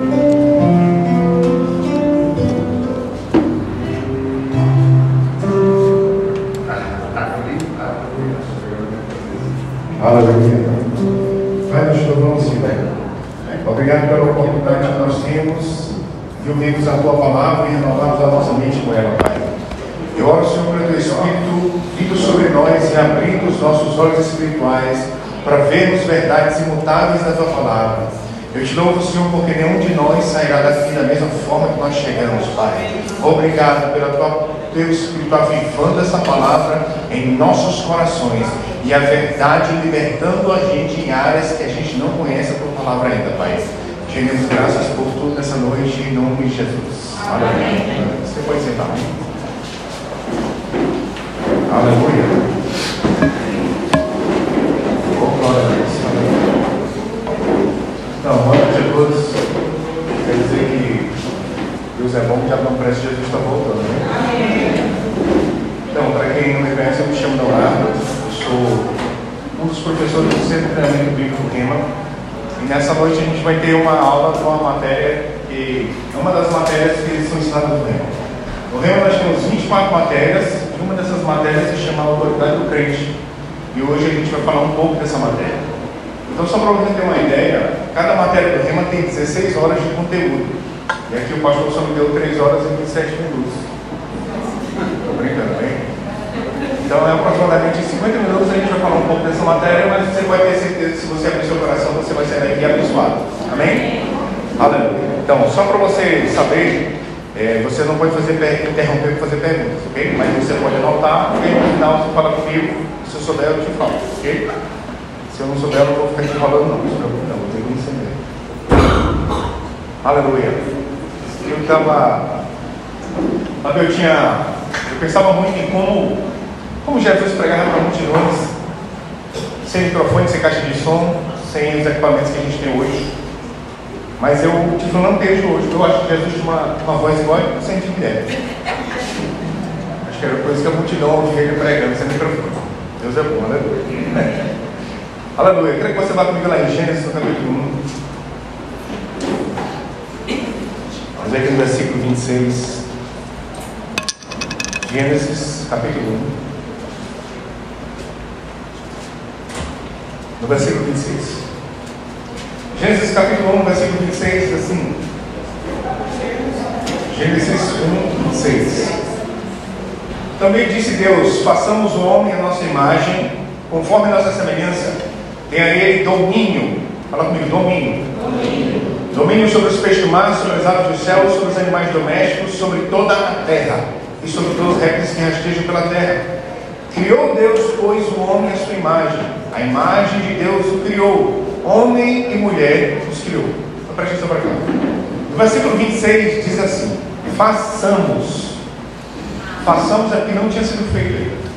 Aleluia. Pai, nós te louvamos, Senhor. Obrigado pela oportunidade que nós temos de ouvirmos a tua palavra e renovarmos a nossa mente com ela, Pai. Eu oro, Senhor, para o teu Espírito vindo sobre nós e abrindo os nossos olhos espirituais para vermos verdades imutáveis da tua palavra. Eu te louvo, Senhor, porque nenhum de nós sairá daqui da mesma forma que nós chegamos, Pai. Obrigado pela tua teu Espírito avivando essa palavra em nossos corações e a verdade libertando a gente em áreas que a gente não conhece a tua palavra ainda, Pai. Te damos graças por tudo nessa noite, em nome de Jesus. Amém. Você pode sentar. Aleluia. Então, boa noite a todos. Quer dizer que Deus é bom, já não parece que Jesus está voltando, né? Então, para quem não me conhece, eu me chamo Leonardo. Eu sou um dos professores do Centro de Treinamento Bíblico Rema. E nessa noite a gente vai ter uma aula com uma matéria que é uma das matérias que são ensinadas no Rema. No Rema nós temos 24 matérias e uma dessas matérias se chama Autoridade do Crente. E hoje a gente vai falar um pouco dessa matéria. Então, só para você ter uma ideia, cada matéria do Rema tem 16 horas de conteúdo. E aqui o pastor só me deu 3 horas e 27 minutos. Estou brincando, hein? Então, é aproximadamente 50 minutos a gente vai falar um pouco dessa matéria, mas você vai ter certeza que se você abrir seu coração, você vai sair daqui abençoado. Amém? Aleluia. Então, só para você saber, é, você não pode fazer interromper para fazer perguntas, ok? Mas você pode anotar, e no final você fala comigo, se eu souber eu te falo, ok? Se eu não souber, eu não vou ficar enrolando não, não não, vou ter que entender. Aleluia. Eu estava. Eu tinha. Eu pensava muito em como, como Jesus pregava para multidões, sem microfone, sem caixa de som, sem os equipamentos que a gente tem hoje. Mas eu te falando um texto hoje, eu acho que Jesus tinha uma, uma voz igual sem mulher. Acho que era por isso que a multidão ouvia ele pregando sem microfone. Deus é bom, aleluia. Aleluia. Eu queria que você vá comigo lá em Gênesis, no capítulo 1. Vamos ver aqui no versículo 26. Gênesis, capítulo 1. No versículo 26. Gênesis capítulo 1, versículo 26, diz assim. Gênesis 1, 26. Também disse Deus: façamos o homem à nossa imagem, conforme a nossa semelhança, tenha ele domínio. Fala comigo, domínio. Domínio, domínio sobre os peixes do mar, sobre as aves do céu, sobre os animais domésticos, sobre toda a terra e sobre todos os répteis que rastejam pela terra. Criou Deus, pois, o homem à sua imagem. A imagem de Deus o criou. Homem e mulher os criou. Então, preste atenção para cá. No versículo 26 diz assim: Façamos. Façamos aqui não tinha sido feito ainda.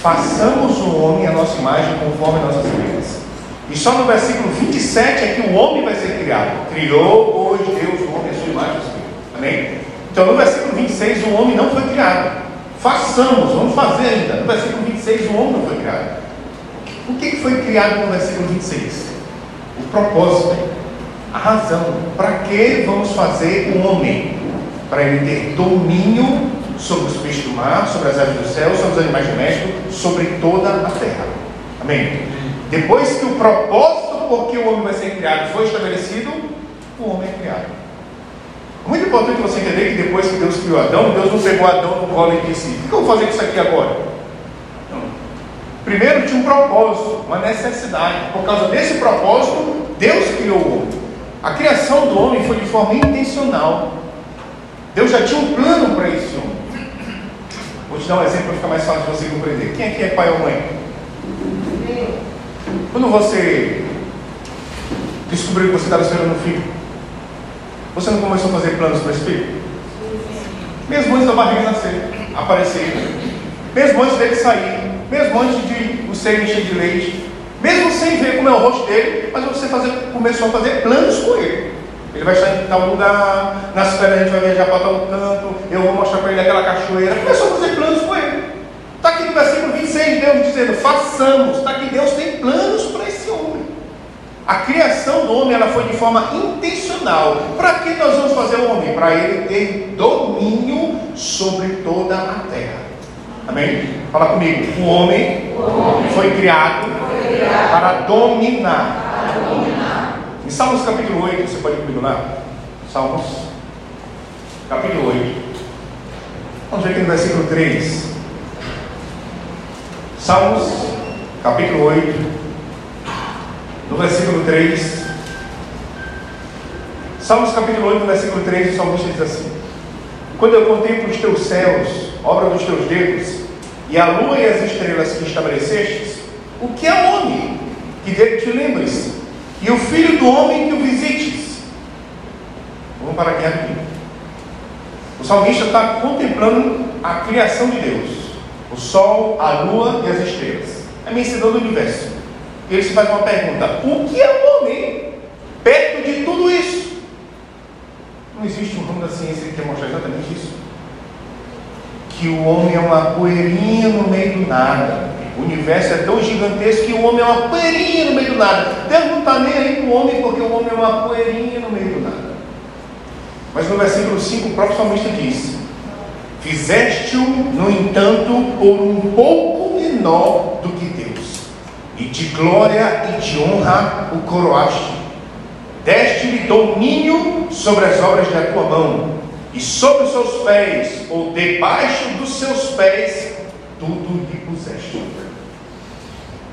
Façamos o homem à nossa imagem conforme a nossa semelhança. E só no versículo 27 é que o homem vai ser criado. Criou, pois, Deus o homem à sua imagem. Amém? Então no versículo 26 o homem não foi criado. Façamos, vamos fazer ainda. No versículo 26 o homem não foi criado. O que foi criado no versículo 26? O propósito, a razão. Para que vamos fazer o homem? Para ele ter domínio sobre os peixes do mar, sobre as aves do céu, sobre os animais domésticos, sobre toda a terra. Amém? Depois que o propósito por que o homem vai ser criado foi estabelecido, o homem é criado. É muito importante você entender que depois que Deus criou Adão, Deus não pegou Adão no colo e disse: O que eu vou fazer com isso aqui agora? Não. Primeiro tinha um propósito, uma necessidade. Por causa desse propósito, Deus criou o homem. A criação do homem foi de forma intencional. Deus já tinha um plano para esse homem. Vou te dar um exemplo para ficar mais fácil de você compreender. Quem aqui é pai ou mãe? Quando você descobriu que você estava esperando um filho, você não começou a fazer planos para esse filho? Mesmo antes da barriga nascer, aparecer, mesmo antes dele sair, mesmo antes de o ser encher de leite, mesmo sem ver como é o rosto dele, mas você fazer, começou a fazer planos com ele. Ele vai estar em tal lugar, nas férias a gente vai viajar para tal canto, eu vou mostrar para ele aquela cachoeira. Começou a fazer planos com ele. Está aqui no versículo 26, Deus dizendo: façamos. Está aqui, Deus tem planos para esse homem. A criação do homem ela foi de forma intencional. Para que nós vamos fazer o homem? Para ele ter domínio sobre toda a terra. Amém? Fala comigo. O homem, foi, criado para dominar. Para dominar. Em Salmos capítulo 8, você pode comigo lá? Salmos capítulo 8. Vamos ver aqui no versículo 3. Salmos capítulo 8 no versículo 3. Salmos capítulo 8, versículo 3, o salmista diz assim: Quando eu contemplo os teus céus, obra dos teus dedos, e a lua e as estrelas que estabelecestes, o que é homem que dele te lembres? E o filho do homem que o visites? Vamos parar aqui rapidinho. O salmista está contemplando a criação de Deus: o sol, a lua e as estrelas. É mencionando do universo ele se faz uma pergunta: o que é o homem perto de tudo isso? Não existe um ramo da ciência que quer mostrar exatamente isso. Que o homem é uma poeirinha no meio do nada. O universo é tão gigantesco que o homem é uma poeirinha no meio do nada. Deus não está nem aí com o homem porque o homem é uma poeirinha no meio do nada. Mas no versículo 5 o próprio salmista diz: Fizeste-o, no entanto, por um pouco menor do que e de glória e de honra o coroaste. Deste-lhe domínio sobre as obras da tua mão, e sobre os seus pés, ou debaixo dos seus pés, tudo lhe puseste.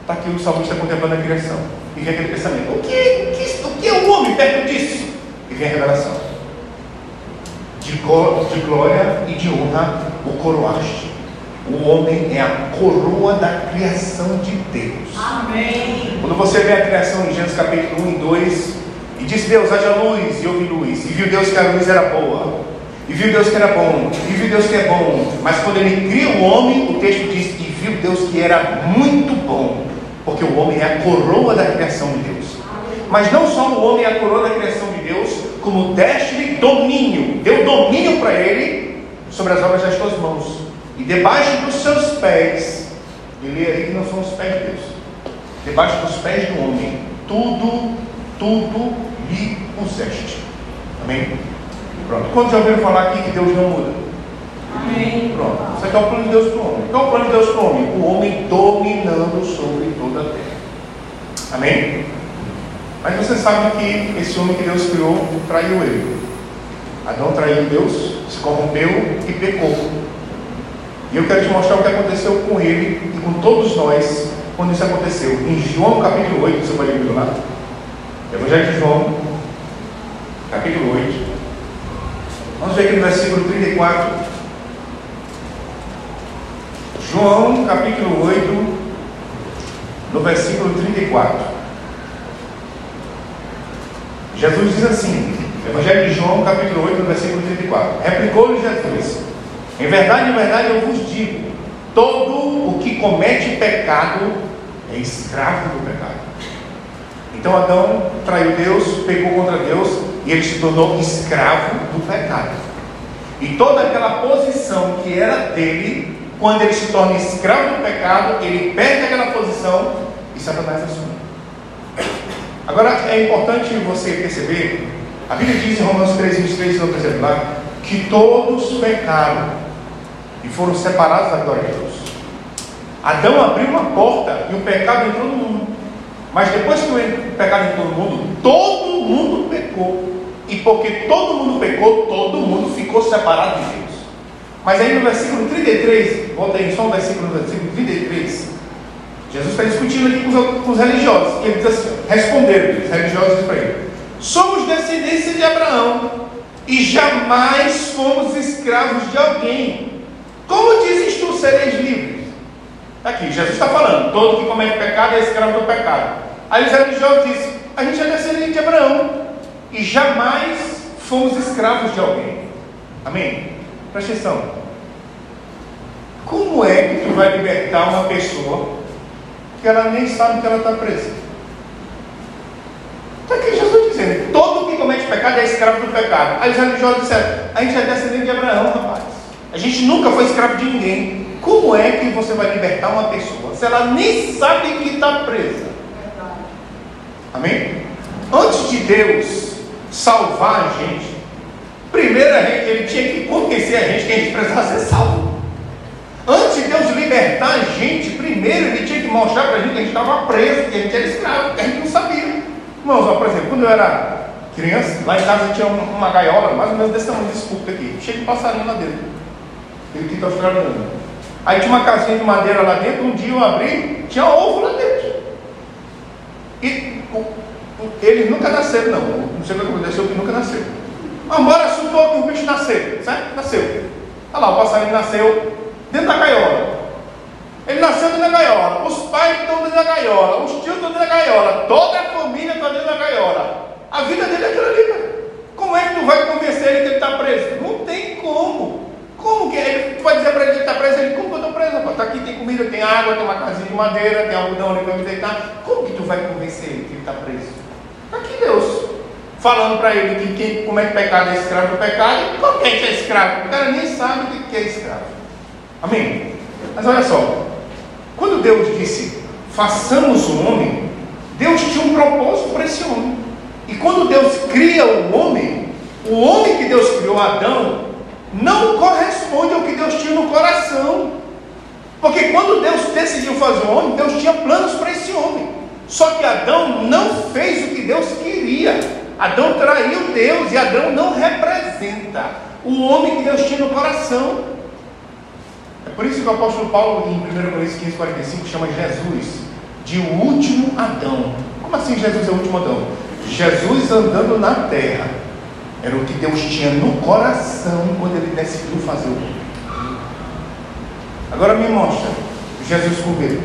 Está aqui o salmista contemplando a criação. E vem aquele pensamento: o que, o que, o que é o homem perto disso? E vem a revelação: de, de glória e de honra o coroaste o homem é a coroa da criação de Deus. Amém. Quando você vê a criação em Gênesis capítulo 1 e 2, e disse Deus, haja luz, e houve luz, e viu Deus que a luz era boa, e viu Deus que era bom, e viu Deus que é bom. Mas quando ele cria o homem, o texto diz que viu Deus que era muito bom, porque o homem é a coroa da criação de Deus. Mas não só o homem é a coroa da criação de Deus, como deste-lhe domínio, deu domínio para ele sobre as obras das tuas mãos. E debaixo dos seus pés, e lê aí que não são os pés de Deus, debaixo dos pés do homem, tudo, tudo lhe puseste. Amém? Pronto. Quantos já ouviram falar aqui que Deus não muda? Amém. Pronto. Isso aqui é o plano de Deus para o homem. Qual é o plano de Deus para o homem? O homem dominando sobre toda a terra. Amém? Mas você sabe que esse homem que Deus criou traiu ele. Adão traiu Deus, se corrompeu e pecou. E eu quero te mostrar o que aconteceu com ele e com todos nós quando isso aconteceu. Em João capítulo 8, você pode ler lá? Evangelho de João, capítulo 8. Vamos ver aqui no versículo 34. João capítulo 8, no versículo 34. Jesus diz assim, Evangelho de João, capítulo 8, no versículo 34. Replicou-lhe Jesus: em verdade, em verdade, eu vos digo: todo o que comete pecado é escravo do pecado. Então Adão traiu Deus, pecou contra Deus e ele se tornou escravo do pecado. E toda aquela posição que era dele, quando ele se torna escravo do pecado, ele perde aquela posição e Satanás assume. Agora é importante você perceber, a Bíblia diz em Romanos 3, 23, no terceiro lá, que todos pecaram e foram separados da glória de Deus. Adão abriu uma porta e o pecado entrou no mundo. Mas depois que o pecado entrou no mundo, todo mundo pecou. E porque todo mundo pecou, todo mundo ficou separado de Deus. Mas aí no versículo 33, volta aí só um versículo versículo 33, Jesus está discutindo aqui com os, com os religiosos. E ele diz assim: responderam os religiosos para ele: Somos descendência de Abraão e jamais fomos escravos de alguém. Como dizes tu, sereis livres? Está aqui, Jesus está falando: todo que comete pecado é escravo do pecado. Aí os religiosos dizem: a gente é descendente de Abraão e jamais fomos escravos de alguém. Amém? Presta atenção. Como é que tu vai libertar uma pessoa que ela nem sabe que ela está presa? Está aqui Jesus dizendo: todo que comete pecado é escravo do pecado. Aí os religiosos disseram: a gente é descendente de Abraão, rapaz. A gente nunca foi escravo de ninguém. Como é que você vai libertar uma pessoa se ela nem sabe que está presa? Amém? Antes de Deus salvar a gente, primeiro a gente, ele tinha que convencer a gente que a gente precisava ser salvo. Antes de Deus libertar a gente, primeiro ele tinha que mostrar para a gente que a gente estava preso, que a gente era escravo, que a gente não sabia. Irmãos, ó, por exemplo, quando eu era criança, lá em casa tinha uma gaiola, mais ou menos desse tamanho desse aqui, cheio de passarinho lá dentro. Ele está australiano. Aí tinha uma casinha de madeira lá dentro, um dia eu abri, tinha ovo lá dentro. E o, ele nunca nasceu, não. Não sei o que aconteceu, que nunca nasceu. Mas bora supor que o bicho nasceu, certo? Nasceu. Olha lá, o passarinho nasceu dentro da gaiola. Ele nasceu dentro da gaiola. Os pais estão dentro da gaiola. Os tios estão dentro da gaiola. Toda a família está dentro da gaiola. A vida dele é aquilo ali, cara. Como é que tu vai convencer ele que ele está preso? Não tem como. Como que ele, tu vai dizer para ele que está preso? Ele, como que eu estou preso? Está aqui, tem comida, tem água, tem uma casinha de madeira, tem algodão ali para me deitar. Como que tu vai convencer ele que ele está preso? Tá aqui Deus. Falando para ele que quem, como é que pecado é escravo do pecado, como que é escravo? O cara nem sabe o que é escravo. Amém? Mas olha só, quando Deus disse, façamos o homem, Deus tinha um propósito para esse homem. E quando Deus cria o homem, o homem que Deus criou, Adão, não corresponde ao que Deus tinha no coração. Porque quando Deus decidiu fazer o homem, Deus tinha planos para esse homem. Só que Adão não fez o que Deus queria. Adão traiu Deus e Adão não representa o homem que Deus tinha no coração. É por isso que o apóstolo Paulo, em 1 Coríntios 15, 45, chama Jesus de o último Adão. Como assim Jesus é o último Adão? Jesus andando na terra era o que Deus tinha no coração quando ele decidiu fazer o mundo. Agora me mostra Jesus com medo,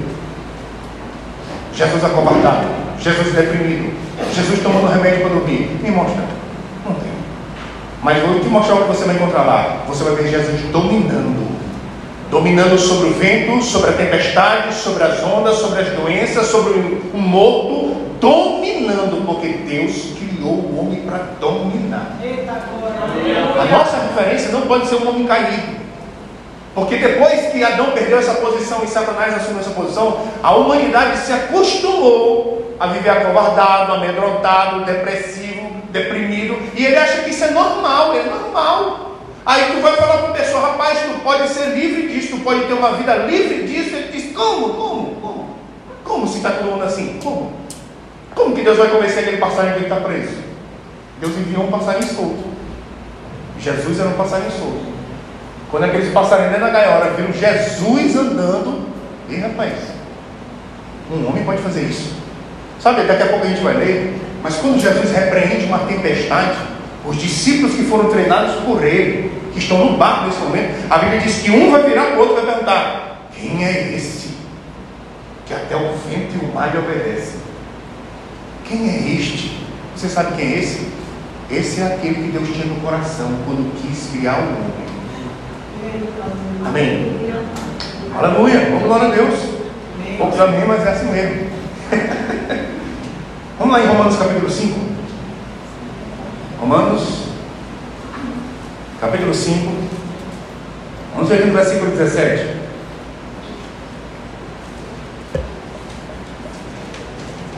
Jesus acovardado, Jesus deprimido, Jesus tomando remédio para dormir. Me mostra. Não tem. Mas vou te mostrar o que você vai encontrar lá. Você vai ver Jesus dominando. Dominando sobre o vento, sobre a tempestade, sobre as ondas, sobre as doenças, sobre o morto, dominando, porque Deus criou o homem para dominar. A nossa referência não pode ser um homem caído. Porque depois que Adão perdeu essa posição e Satanás assumiu essa posição, a humanidade se acostumou a viver acovardado, amedrontado, depressivo, deprimido, e ele acha que isso é normal, é normal. Aí tu vai falar para a pessoa, rapaz, tu pode ser livre disso, tu pode ter uma vida livre disso. Ele diz, como? Como? Como? Como se está todo mundo assim? Como? Como que Deus vai convencer aquele passarinho que está preso? Deus enviou um passarinho solto. Jesus era um passarinho solto. Quando aqueles passarinhos da gaiola viram Jesus andando, e rapaz, um homem pode fazer isso. Sabe, daqui a pouco a gente vai ler, mas quando Jesus repreende uma tempestade, os discípulos que foram treinados por ele, que estão no barco nesse momento, a Bíblia diz que um vai virar para o outro e vai perguntar: quem é esse? Que até o vento e o mar lhe obedecem. Quem é este? Você sabe quem é esse? Esse é aquele que Deus tinha no coração quando quis criar o homem. Amém? Aleluia, vamos glória a Deus. Poucos amém, mas é assim mesmo. vamos lá em Romanos capítulo 5. Romanos capítulo 5. Vamos ver no versículo 17.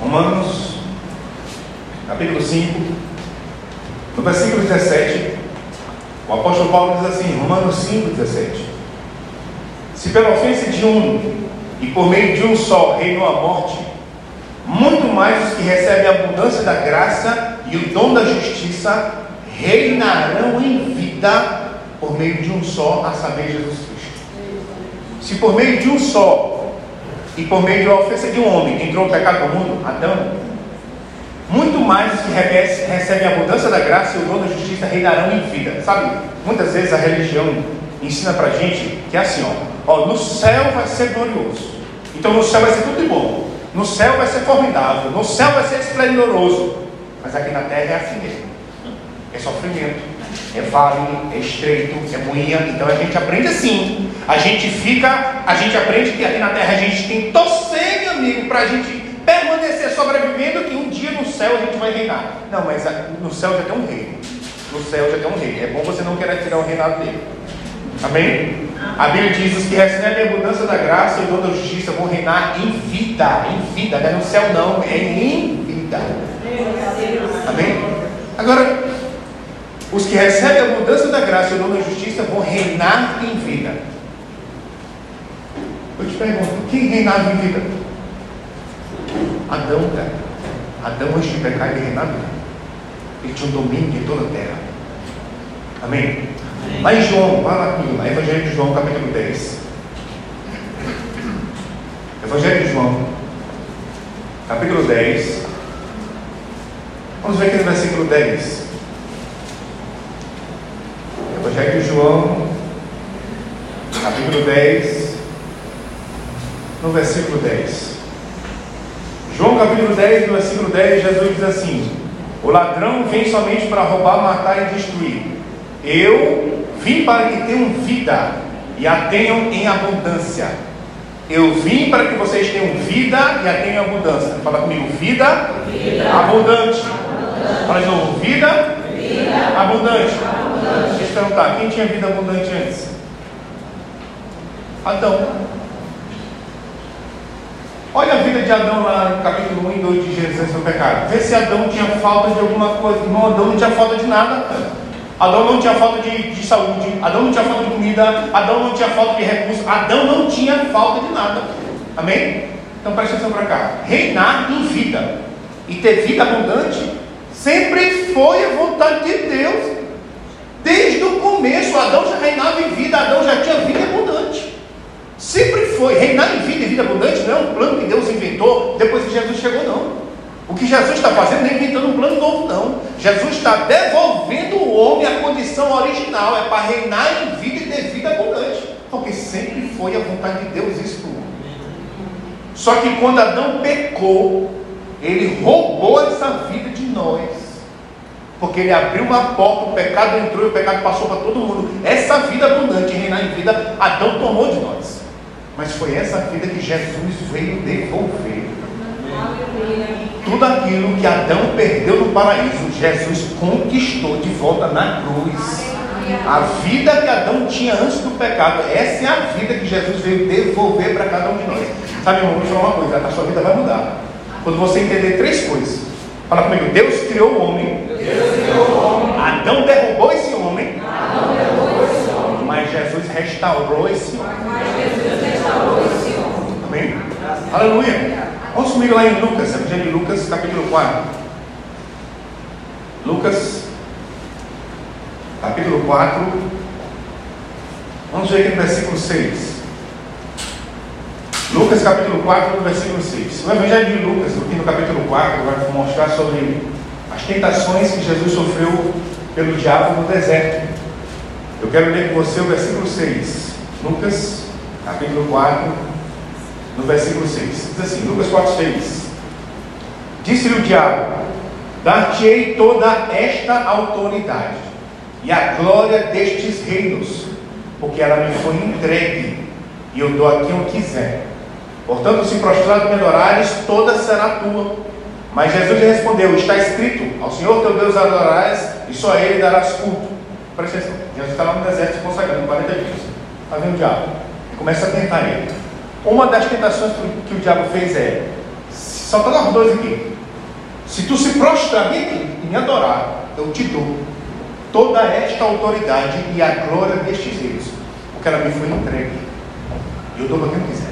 Romanos capítulo 5, no versículo 17, o apóstolo Paulo diz assim, Romanos 5, 17: Se pela ofensa de um e por meio de um só reinou a morte, muito mais os que recebem a abundância da graça e o dom da justiça reinarão em vida por meio de um só, a saber, Jesus Cristo. Se por meio de um só e por meio da ofensa de um homem entrou o pecado no mundo, Adão, muito mais os que recebem a abundância da graça e o dom da justiça reinarão em vida. Sabe, muitas vezes a religião ensina pra gente que é assim, ó, ó, no céu vai ser glorioso. Então no céu vai ser tudo de bom. No céu vai ser formidável. No céu vai ser esplendoroso. Mas aqui na terra é assim mesmo. É sofrimento. É vale, é estreito, é moinha. Então a gente aprende assim. A gente fica, a gente aprende que aqui na terra a gente tem torcer, meu amigo, para a gente permanecer sobrevivendo que um dia no céu a gente vai reinar. Não, mas no céu já tem um rei. No céu já tem um rei. É bom você não querer tirar o reinado dele. Amém? A Bíblia diz: os que recebem a abundância da graça e toda a justiça vão reinar em vida. Em vida, não é no céu, não, é em vida. Amém? Agora, os que recebem a mudança da graça e o dom da justiça vão reinar em vida. Eu te pergunto, quem reinava em vida? Adão, cara. Adão, antes de pecar, ele reinava. Ele tinha um domínio de toda a terra. Amém? Amém. Lá em João, vai lá comigo, lá, Evangelho de João, capítulo 10. Evangelho de João, capítulo 10. Vamos ver aqui no versículo 10. Evangelho de João, capítulo 10, no versículo 10. João capítulo 10, no versículo 10, Jesus diz assim: O ladrão vem somente para roubar, matar e destruir. Eu vim para que tenham vida e a tenham em abundância. Eu vim para que vocês tenham vida e a tenham em abundância. Fala comigo, vida, vida. abundante. abundante. Fala de novo, vida, vida. abundante. abundante. Deixa eu perguntar, quem tinha vida abundante antes? Adão. Olha a vida de Adão lá no capítulo 1 e 2 de Gênesis antes do pecado. Vê se Adão tinha falta de alguma coisa. Irmão, Adão não tinha falta de nada. Adão não tinha falta de, de saúde. Adão não tinha falta de comida. Adão não tinha falta de recursos. Adão não tinha falta de nada. Amém? Então presta atenção para cá. Reinar em vida e ter vida abundante sempre foi a vontade de Deus. Desde o começo, Adão já reinava em vida, Adão já tinha vida abundante. Sempre foi. Reinar em vida e vida abundante não é um plano que Deus inventou depois que Jesus chegou, não. O que Jesus está fazendo não é inventando um plano novo, não. Jesus está devolvendo o homem à condição original. É para reinar em vida e ter vida abundante. Porque sempre foi a vontade de Deus isso para o homem. Só que quando Adão pecou, ele roubou essa vida de nós. Porque ele abriu uma porta, o pecado entrou e o pecado passou para todo mundo. Essa vida abundante, reinar em vida, Adão tomou de nós. Mas foi essa vida que Jesus veio devolver. Tudo aquilo que Adão perdeu no paraíso, Jesus conquistou de volta na cruz. A vida que Adão tinha antes do pecado, essa é a vida que Jesus veio devolver para cada um de nós. Sabe, irmão, vou falar uma coisa: a sua vida vai mudar. Quando você entender três coisas. Fala comigo: Deus criou o homem. Adão derrubou esse homem. Mas Jesus restaurou esse homem. Amém? Aleluia. Vamos comigo lá em Lucas, Evangelho de Lucas, capítulo 4. Lucas, capítulo 4. Vamos ver aqui no versículo 6. Lucas capítulo 4, no versículo 6. O Evangelho de Lucas, aqui no capítulo 4, vai mostrar sobre as tentações que Jesus sofreu pelo diabo no deserto. Eu quero ler com você o versículo 6. Lucas capítulo 4, no versículo 6. Diz assim, Lucas 4, 6. Disse-lhe o diabo: Dar-te-ei toda esta autoridade e a glória destes reinos, porque ela me foi entregue, e eu dou a quem eu quiser. Portanto, se prostrado me adorares, toda será tua. Mas Jesus lhe respondeu: Está escrito: Ao Senhor teu Deus adorarás, e só a Ele darás culto. Presta atenção. Jesus está lá no deserto se consagrando 40 dias. Está vendo o diabo? começa a tentar ele. Uma das tentações que o diabo fez é: só para nós dois aqui. Se tu se prostrar e me adorar, eu te dou toda esta autoridade e a glória destes reis, porque ela me foi entregue. E eu dou para quem quiser.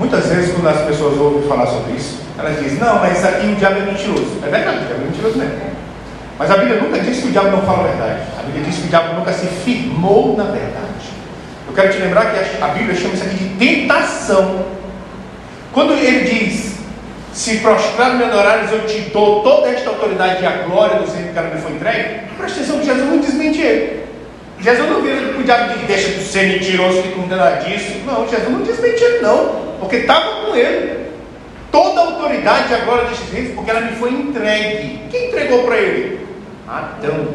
Muitas vezes, quando as pessoas ouvem falar sobre isso, elas dizem: Não, mas isso aqui o diabo é mentiroso. É verdade, o diabo é mentiroso mesmo. Mas a Bíblia nunca disse que o diabo não fala a verdade. A Bíblia diz que o diabo nunca se firmou na verdade. Eu quero te lembrar que a Bíblia chama isso aqui de tentação. Quando ele diz, se prostrado me adorares, eu te dou toda esta autoridade e a glória do Senhor que me foi entregue, presta atenção que Jesus não desmente ele. Jesus não vira o diabo de deixa de ser mentiroso, que nada disso. Não, Jesus não desmente ele, não, porque estava com ele. Toda a autoridade e a glória destes reis, porque ela me foi entregue. Quem entregou para ele? Adão.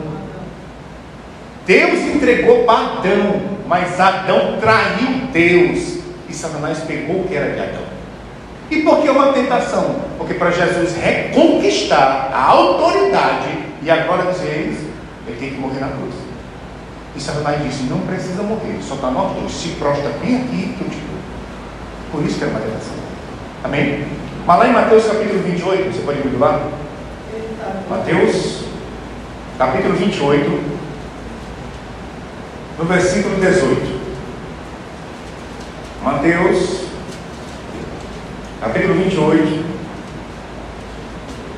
Deus entregou para Adão, mas Adão traiu Deus. E Satanás pegou o que era de Adão. E por que uma tentação? Porque para Jesus reconquistar a autoridade e a glória dos reis, ele tem que morrer na cruz. E Satanás disse: Não precisa morrer, só está nós dois. Se prostra bem aqui que eu te dou. Por isso que é uma tentação. Amém? Mas lá em Mateus capítulo 28, você pode ir lá? Mateus, capítulo 28, no versículo 18. Mateus, capítulo 28,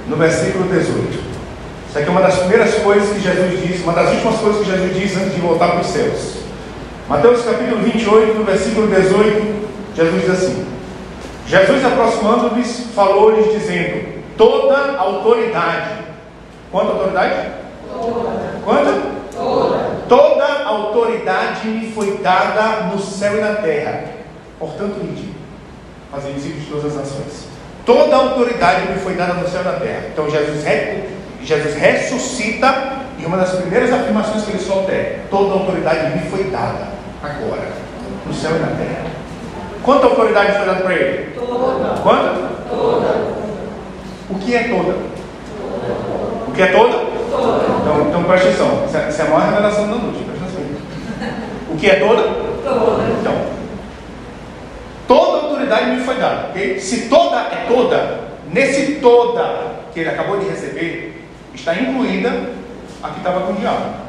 no versículo 18. Isso aqui é uma das primeiras coisas que Jesus disse, uma das últimas coisas que Jesus disse antes de voltar para os céus. Mateus capítulo 28, no versículo 18, Jesus diz assim: Jesus aproximando-lhes, falou-lhes dizendo: Toda autoridade. Quanta autoridade? Toda. Quanta? Toda. Toda autoridade me foi dada no céu e na terra. Portanto, ide, fazer discípulos de todas as nações. Toda autoridade me foi dada no céu e na terra. Então Jesus, Jesus ressuscita e uma das primeiras afirmações que ele solta é: Toda autoridade me foi dada agora, no céu e na terra. Quanta autoridade foi dada para ele? Toda. Quanta? Toda. O que é toda? O que é toda? Toda. Então, então presta atenção. Essa é a maior revelação da noite. Presta atenção. O que é toda? Toda. Então, toda autoridade me foi dada. ok? Se toda é toda, nesse toda que ele acabou de receber, está incluída a que estava com o diabo.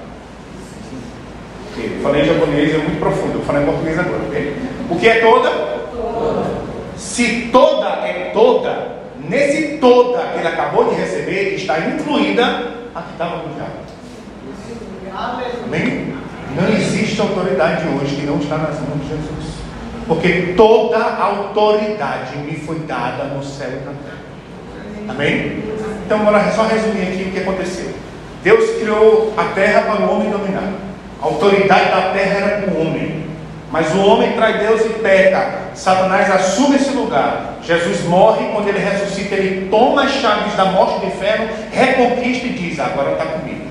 Eu falei japonês, é muito profundo. Eu falei em português agora. ok? O que é toda? Toda. Se toda é toda, nesse toda que ele acabou de receber, está incluída a que estava com o diabo. Amém? Não existe autoridade hoje que não está nas mãos de Jesus. Porque toda autoridade me foi dada no céu e na terra. Amém? Então, bora só resumir aqui o que aconteceu. Deus criou a terra para o homem dominar. A autoridade da terra era para o homem. Mas o homem trai Deus e peca. Satanás assume esse lugar. Jesus morre. Quando ele ressuscita, ele toma as chaves da morte do inferno, reconquista e diz: Agora está comigo.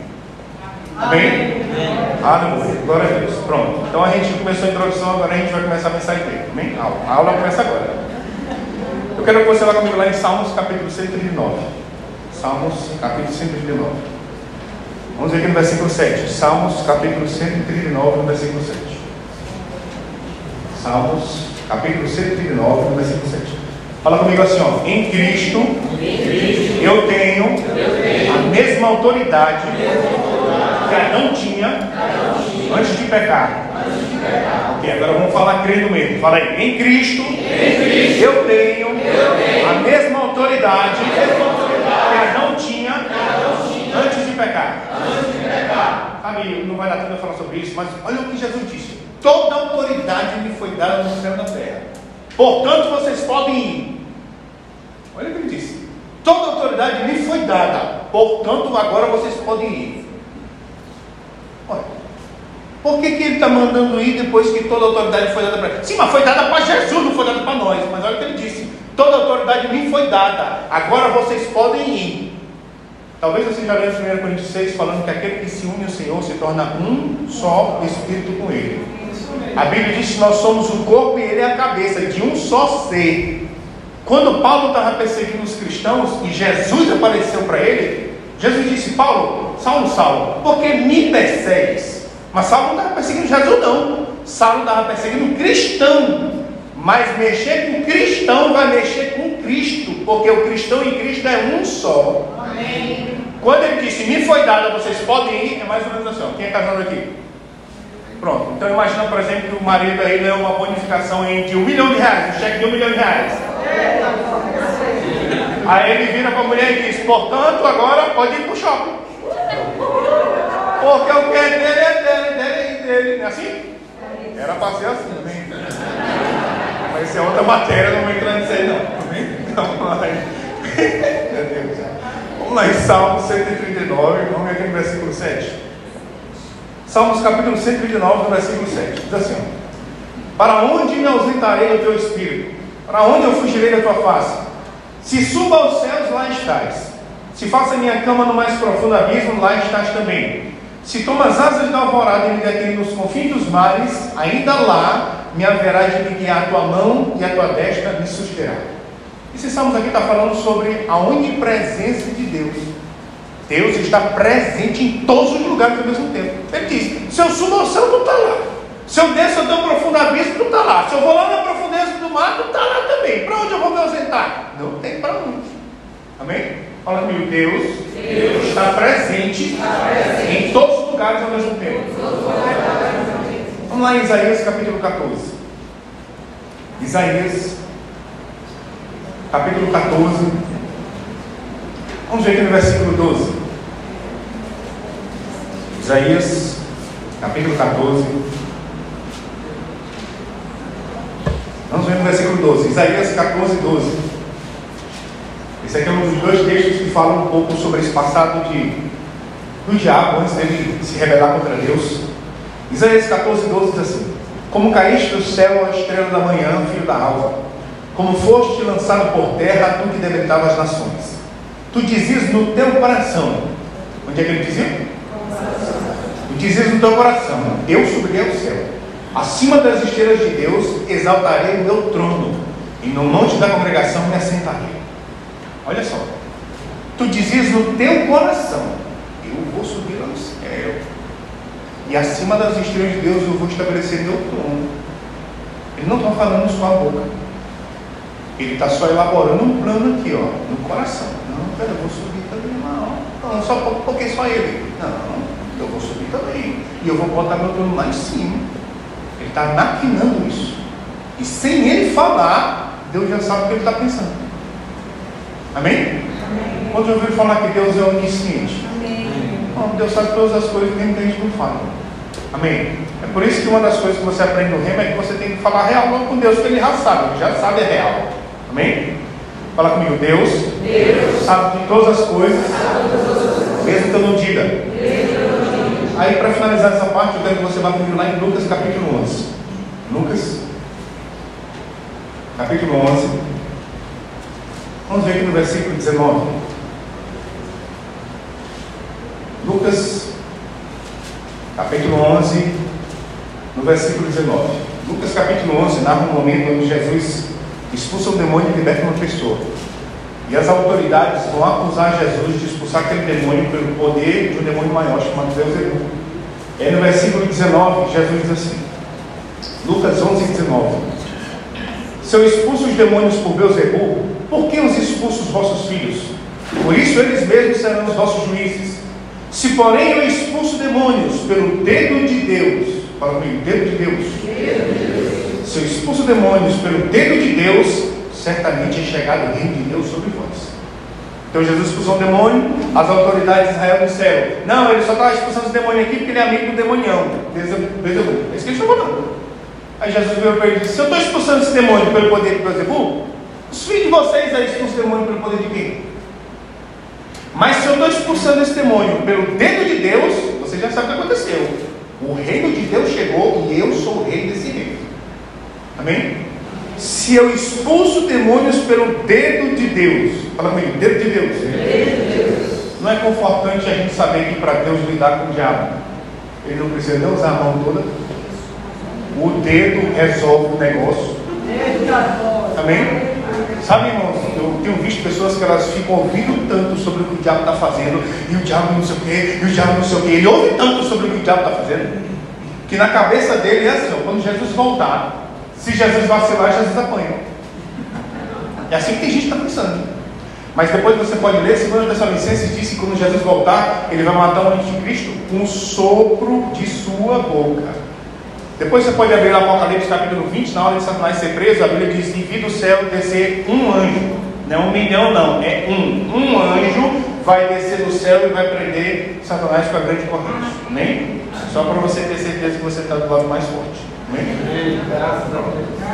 Amém? Aleluia. Glória a Deus. Pronto. Então a gente começou a introdução, agora a gente vai começar a mensagem dele. Amém? A aula começa agora. Eu quero que você vá comigo lá em Salmos capítulo 139. Salmos capítulo 139. Vamos ver aqui no versículo 7. Salmos capítulo 139, no versículo 7. Salmos capítulo 139, no versículo 7. Fala comigo assim, ó. Em Cristo, eu tenho a mesma autoridade que Adão tinha antes de pecar. Ok, agora vamos falar crendo mesmo. Fala aí. Em Cristo, eu tenho a mesma autoridade que Adão tinha antes de pecar. Sabe, não vai dar tempo de falar sobre isso, mas olha o que Jesus disse. Toda autoridade me foi dada no céu e na terra. Portanto, vocês podem ir. Olha o que ele disse. Toda autoridade me foi dada. Portanto, agora vocês podem ir. Por que, que ele está mandando ir depois que toda autoridade foi dada para ele? Sim, mas foi dada para Jesus, não foi dada para nós. Mas olha o que ele disse: toda autoridade me foi dada, agora vocês podem ir. Talvez você já em 1 Coríntios 6 falando que aquele que se une ao Senhor se torna um só espírito com Ele. A Bíblia diz que nós somos o corpo e Ele é a cabeça, de um só ser. Quando Paulo estava perseguindo os cristãos e Jesus apareceu para ele, Jesus disse: Paulo, Saulo, Saulo, por que me persegues? Mas Saulo não estava perseguindo Jesus, não. Saulo estava perseguindo um cristão. Mas mexer com cristão vai mexer com Cristo, porque o cristão e Cristo é um só. Quando ele disse, me foi dado, vocês podem ir, é mais ou menos assim. ó. Quem é casado aqui? Pronto. Então imagina, por exemplo, que o marido aí deu uma bonificação de um milhão de reais, um cheque de um milhão de reais. Aí ele vira para a mulher e diz, portanto, agora pode ir para o shopping. Porque o que é dele é dele, dele é dele. Não é assim? Era para ser assim, né? Mas isso é outra matéria, não vou entrar nisso aí não. Amém? Então. Vamos lá em Salmos 139, vamos ver aqui no versículo 7. Salmos capítulo 129, no versículo 7. Diz assim: Para onde me ausentarei do teu espírito? Para onde eu fugirei da tua face? Se suba aos céus, lá estás. Se faça minha cama no mais profundo abismo, lá estás também. Se toma as asas da alvorada e me detém nos confins dos mares, ainda lá me haverá de me guiar a tua mão e a tua destra me susterá. Esse salmos aqui está falando sobre a onipresença de Deus. Deus está presente em todos os lugares ao mesmo tempo. Ele diz: se eu subo ao céu, tu está lá. Se eu desço até o profundo abismo, tu está lá. Se eu vou lá na profundeza do mar, tu está lá também. Para onde eu vou me ausentar? Não tem para onde. Amém? Fala comigo, Deus, Deus está, presente está presente em todos os lugares ao mesmo tempo. Vamos lá em Isaías capítulo 14. Isaías capítulo 14. Vamos ver aqui no versículo 12. Isaías capítulo 14. Vamos ver no versículo 12. Isaías 14, 12. Esse aqui é um dos dois textos que falam um pouco sobre esse passado de, do diabo antes dele se rebelar contra Deus. Isaías 14, 12 diz assim: Como caíste do céu a estrela da manhã, filho da alva, como foste lançado por terra, tu que deleitava as nações. Tu dizias no teu coração, onde é que ele dizia? Tu dizias no teu coração: Eu subirei ao céu, acima das estrelas de Deus, exaltarei o meu trono, e no monte da congregação me assentarei. Olha só, tu dizias no teu coração: Eu vou subir ao céu, e acima das estrelas de Deus eu vou estabelecer meu trono. Ele não está falando com a boca. Ele está só elaborando um plano aqui, ó, no coração. Não, pera, eu vou subir também, não. Não, só porque só ele. Não, eu vou subir também. E eu vou botar meu trono lá em cima. Ele está maquinando isso. E sem ele falar, Deus já sabe o que ele está pensando. Amém? Amém. Quando ouviram falar que Deus é onisciente? Amém. Bom, Deus sabe todas as coisas, que a gente não fala. Amém? É por isso que uma das coisas que você aprende no remo é que você tem que falar real com Deus, porque Ele já sabe, Ele já sabe é real. Amém? Fala comigo, Deus, Deus sabe de todas as coisas, mesmo que eu não diga. Aí, para finalizar essa parte, eu quero que você vá comigo lá em Lucas capítulo 11. Lucas, capítulo 11. Vamos ver aqui no versículo 19. Lucas, capítulo 11, no versículo 19. Lucas, capítulo 11, narra um momento onde Jesus expulsa um demônio e liberta uma pessoa. E as autoridades vão acusar Jesus de expulsar aquele demônio pelo poder de um demônio maior chamado Beuzebu. E aí no versículo 19, Jesus diz assim, Lucas 11, 19. Se eu expulso os demônios por Beuzebu, por que os expulso os vossos filhos? Por isso eles mesmos serão os vossos juízes. Se porém eu expulso demônios pelo dedo de Deus, fala comigo, dedo de Deus. Se eu expulso demônios pelo dedo de Deus, certamente é chegado o reino de Deus sobre vós. Então Jesus expulsou um demônio, as autoridades de Israel disseram, não, ele só está expulsando os demônios aqui porque ele é amigo do demonião. Bezebu. É isso que ele chamou não. Aí Jesus veio para ele e disse, se eu estou expulsando esse demônio pelo poder de Bezebu, os filhos de vocês aí expulsam o demônio pelo poder de quem? Mas se eu estou expulsando esse demônio pelo dedo de Deus, você já sabe o que aconteceu. O reino de Deus chegou e eu sou o rei desse reino. Amém? Se eu expulso demônios pelo dedo de Deus, fala comigo, dedo de Deus. Dedo de Deus. Não é confortante a gente saber que para Deus lidar com o diabo, ele não precisa nem usar a mão toda. O dedo resolve o negócio. Amém? Sabe, irmãos, eu tenho visto pessoas que elas ficam ouvindo tanto sobre o que o diabo está fazendo, e o diabo não sei o quê, e o diabo não sei o quê. Ele ouve tanto sobre o que o diabo está fazendo, que na cabeça dele é assim: ó, quando Jesus voltar, se Jesus vacilar, Jesus apanha. É assim que tem gente que está pensando. Mas depois você pode ler, segundo Tessalonicenses diz que quando Jesus voltar, ele vai matar o anticristo com um sopro de sua boca. Depois você pode abrir Apocalipse capítulo 20, na hora de Satanás ser preso, a Bíblia diz: e do céu descer um anjo. Não é um milhão, não, é um. Um anjo vai descer do céu e vai prender Satanás com a grande corrente. Amém? Só para você ter certeza que você está do lado mais forte. Amém?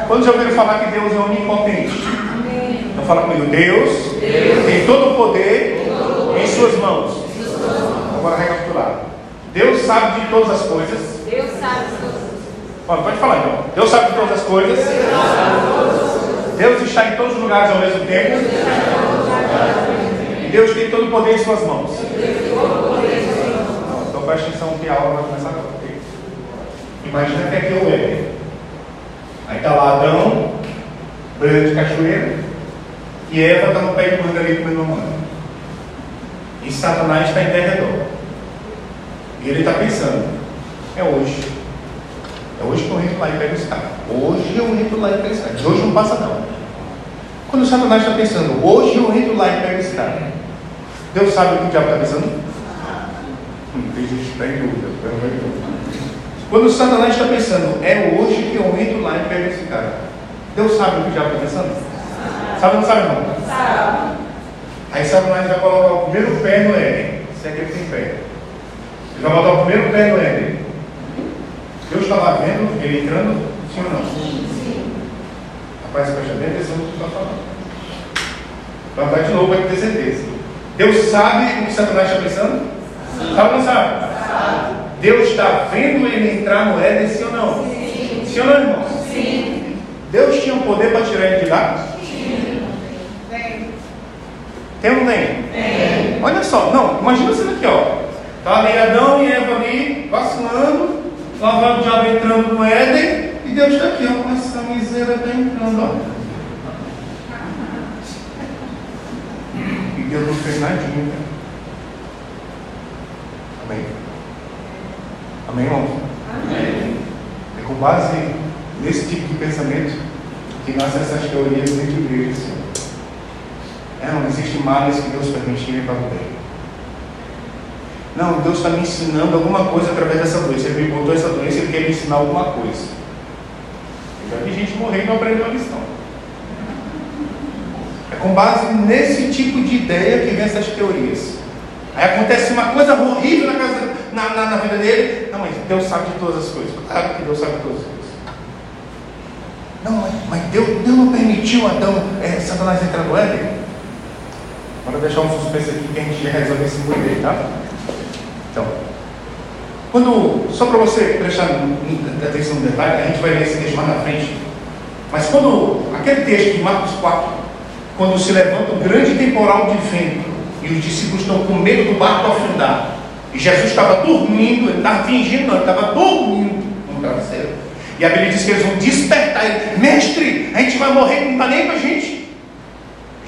Quando já ouviram falar que Deus é onipotente? Então fala comigo, Deus, Deus. tem todo o poder em suas mãos. Agora recapitular. Deus sabe de todas as coisas. Deus sabe coisas. Pode falar então. Deus sabe de todas as coisas. Deus está em todos os lugares ao mesmo tempo. E Deus tem todo o poder em suas mãos. Então preste atenção que a aula vai começar agora. Imagina que aqui é o Éden. Aí está lá Adão, banho de cachoeira, e Eva está no pé de manga ali comendo manga. E Satanás está em derredor. E ele está pensando, é hoje. É hoje que eu entro lá e pego esse cara. Hoje eu entro lá e pego esse cara. De hoje não passa não. Quando o Satanás está pensando, hoje eu entro lá e pego esse cara. Deus sabe o que o diabo está pensando? Hum, tem gente que está em dúvida. Quando Satanás está pensando, é hoje que eu entro lá e pego esse cara. Deus sabe o que o diabo está pensando? Sabe ou não sabe não? Sabe. Aí Satanás vai colocar o primeiro pé no Éden. Se é que ele tem pé. Ele vai botar o primeiro pé no Éden. Deus estava vendo ele entrando? Sim ou não? Sim. Rapaz, presta bem atenção no que está falando. Vai estar de novo para ter certeza. Deus sabe o que Satanás está pensando? Sim. Sabe ou não sabe? Sabe. Deus está vendo ele entrar no Éden, sim ou não? Sim. Sim ou não, irmão? Sim. Deus tinha o um poder para tirar ele de lá? Sim. Tem ou não tem? Tem. Olha só, não, imagina isso aqui, ó. Está ali Adão e Eva ali, vacilando, lá vai o diabo entrando no Éden, e Deus está aqui, ó, essa miséria está entrando, ó. Deus não fez nadinha. Amém? Amém, irmãos? Amém. É com base nesse tipo de pensamento que nascem essas teorias dentro da igreja, Senhor. É, não existe males que Deus permitir para o bem. Não, Deus está me ensinando alguma coisa através dessa doença. Ele me botou essa doença, Ele quer me ensinar alguma coisa. Eu já vi gente morrer e não aprendeu a lição. É com base nesse tipo de ideia que vem essas teorias. Aí acontece uma coisa horrível na, casa, na, na, na vida dele. Não, mas Deus sabe de todas as coisas. Claro que Deus sabe de todas as coisas. Não, mas, Deus, Deus não permitiu Adão, é, Satanás entrar no Éden? Bora deixar um suspense aqui que a gente já resolve esse aí, tá? Então, quando, só para você prestar atenção no detalhe, a gente vai ler esse texto mais na frente. Mas quando aquele texto de Marcos 4, quando se levanta um grande temporal de vento e os discípulos estão com medo do barco afundar, e Jesus estava dormindo, ele estava fingindo, não, ele estava dormindo no travesseiro. E a Bíblia diz que eles vão despertar ele, mestre, a gente vai morrer, não está nem para a gente.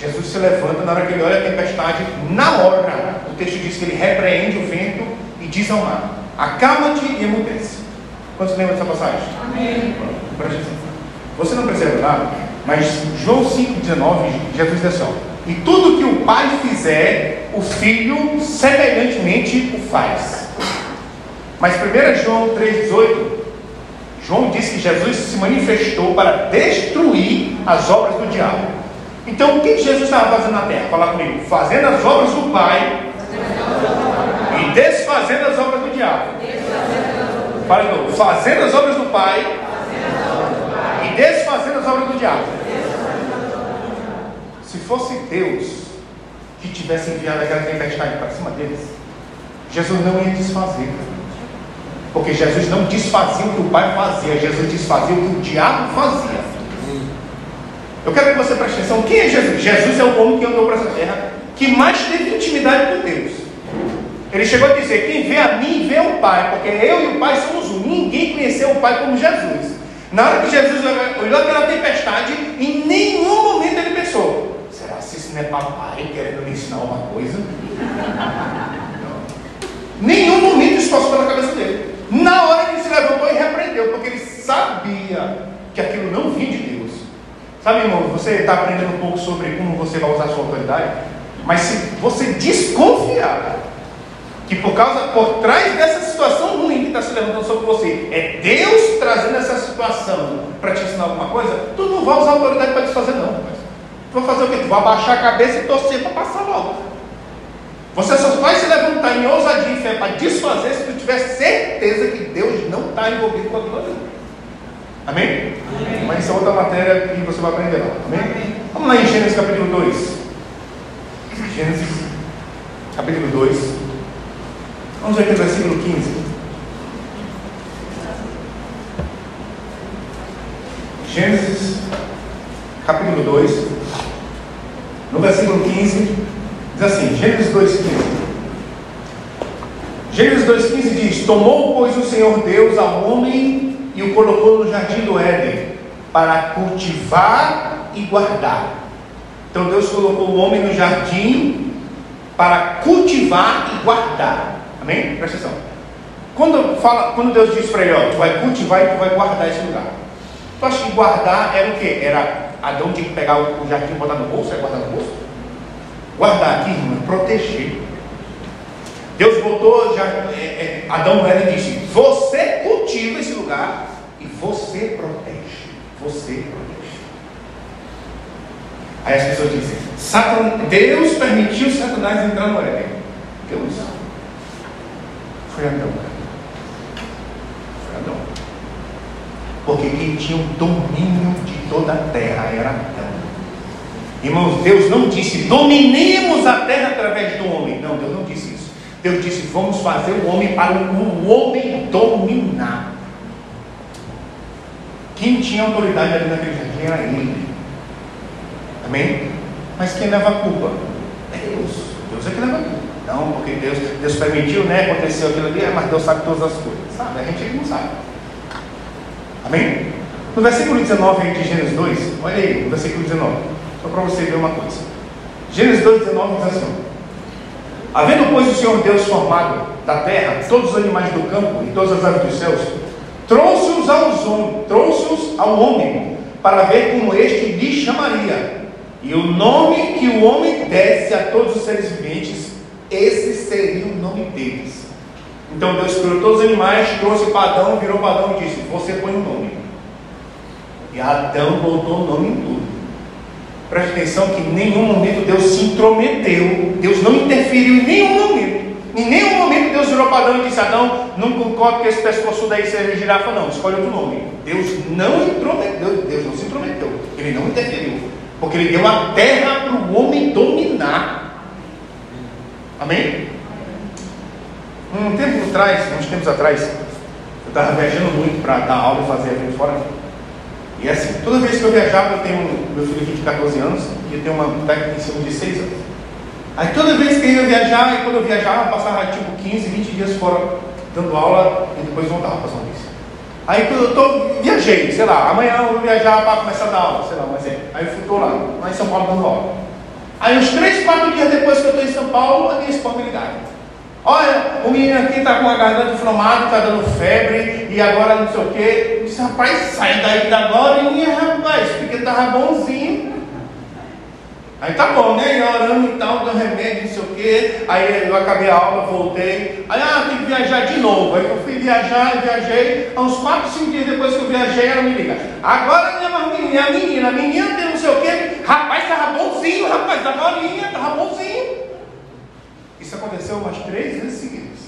Jesus se levanta, na hora que ele olha a tempestade, na hora, o texto diz que ele repreende o vento e diz ao mar: acalma-te e emudece. Quantos lembram dessa passagem? Amém. Você não percebe nada? Mas João 5,19, Jesus diz assim: E tudo que o Pai fizer, o Filho semelhantemente o faz. Mas 1 João 3,18, João diz que Jesus se manifestou para destruir as obras do diabo. Então o que Jesus estava fazendo na terra? Fala comigo, fazendo as obras do Pai e desfazendo as obras do diabo. Fala de novo, fazendo as obras do Pai e desfazendo as obras do diabo. Se fosse Deus que tivesse enviado aquela tempestade para cima deles, Jesus não ia desfazer. Porque Jesus não desfazia o que o Pai fazia, Jesus desfazia o que o diabo fazia. Eu quero que você preste atenção: quem é Jesus? Jesus é o homem que andou para essa terra, que mais teve intimidade com Deus. Ele chegou a dizer: Quem vê a mim, vê o Pai, porque eu e o Pai somos um. Ninguém conheceu o Pai como Jesus. Na hora que Jesus olhou aquela tempestade, em nenhum momento ele pensou: será que isso não é papai querendo me ensinar uma coisa? Nenhum momento isso passou pela cabeça dele. Na hora ele se levantou e repreendeu, porque ele sabia que aquilo não vinha de Deus. Sabe, irmão, você está aprendendo um pouco sobre como você vai usar a sua autoridade, mas se você desconfiar que por causa, por trás dessa situação ruim que está se levantando sobre você, é Deus trazendo essa situação para te ensinar alguma coisa, tu não vai usar autoridade para desfazer, não. Tu vai fazer o quê? Tu vai abaixar a cabeça e torcer para passar logo. Você só vai se levantar em ousadia e fé para desfazer se tu tiver certeza que Deus não está envolvido com aquilo ali. Amém? Amém? Mas isso é outra matéria que você vai aprender lá. Amém? Amém? Vamos lá em Gênesis capítulo 2. Gênesis capítulo 2. Vamos ver aqui no versículo 15. Gênesis, capítulo 2, no versículo 15, diz assim: Gênesis 2,15. Gênesis 2,15 diz: Tomou, pois, o Senhor Deus ao homem e o colocou no jardim do Éden, para cultivar e guardar. Então Deus colocou o homem no jardim para cultivar e guardar. Amém? Presta atenção. Quando, fala, quando Deus diz para ele, ó, tu vai cultivar e tu vai guardar esse lugar. Tu acha que guardar era o quê? Era Adão tinha que pegar o jardim e botar no bolso? É guardar no bolso? Guardar aqui, irmão, é proteger. Deus botou, já, é, é, Adão e disse: Você cultiva esse lugar e você protege. Você protege. Aí as pessoas dizem: Satan, Deus permitiu Satanás entrar no Éden. Deus foi Adão. Foi Adão. Porque quem tinha o domínio de toda a terra era Adão. Irmãos, Deus não disse dominemos a terra através do homem. Não, Deus não disse. Deus disse: vamos fazer o homem para o homem dominar. Quem tinha autoridade ali naquele jardim era ele. Amém? Mas quem leva a culpa? É Deus. Deus é que leva a culpa. Não, porque Deus, Deus permitiu, né? Aconteceu aquilo ali, mas Deus sabe todas as coisas. Sabe? A gente não sabe. Amém? No versículo 19 de Gênesis 2, olha aí, no versículo 19, só para você ver uma coisa. Gênesis 2, 19 diz assim: Havendo, pois, o Senhor Deus formado da terra todos os animais do campo e todas as aves dos céus, trouxe-os trouxe-os ao homem, para ver como este lhe chamaria. E o nome que o homem desse a todos os seres viventes, esse seria o nome deles. Então Deus criou todos os animais, trouxe para Adão, virou para Adão e disse: Você põe o um nome. E Adão botou o nome em tudo. Preste atenção que em nenhum momento Deus se intrometeu, Deus não interferiu em nenhum momento. Em nenhum momento Deus virou para Adão e disse: Adão, não concordo que esse pescoço daí seja girafa, não, escolhe outro nome. Deus não intrometeu, Deus não se intrometeu, ele não interferiu, porque ele deu a terra para o homem dominar. Amém? Um tempo atrás, uns tempos atrás, eu estava viajando muito para dar aula e fazer evento fora. E assim, toda vez que eu viajava, eu tenho meu filho aqui de 14 anos e eu tenho uma técnica em cima de 6 anos. Aí toda vez que eu ia viajar, e quando eu viajava, eu passava tipo 15, 20 dias fora dando aula e depois voltava para São Luís. Aí quando eu tô, viajei, sei lá, amanhã eu vou viajar para começar a dar aula, sei lá, mas é. Aí eu tô lá, lá em São Paulo dando aula. Aí uns 3, 4 dias depois que eu estou em São Paulo, a minha ligaram. Olha, o menino aqui está com a garganta inflamada, está dando febre, e agora não sei o quê. Eu disse, rapaz, sai daí da glorinha, rapaz, porque estava bonzinho. Aí tá bom, né? E orando e tal, dando remédio, não sei o quê. Aí eu acabei a aula, voltei. Aí, ah, tem que viajar de novo. Aí eu fui viajar, viajei. Há uns 4, 5 dias depois que eu viajei, ela me liga. Agora minha menina, a menina, a menina tem não sei o quê. Rapaz, estava bonzinho, rapaz, da glorinha, estava bonzinho. Isso aconteceu umas três vezes seguidas.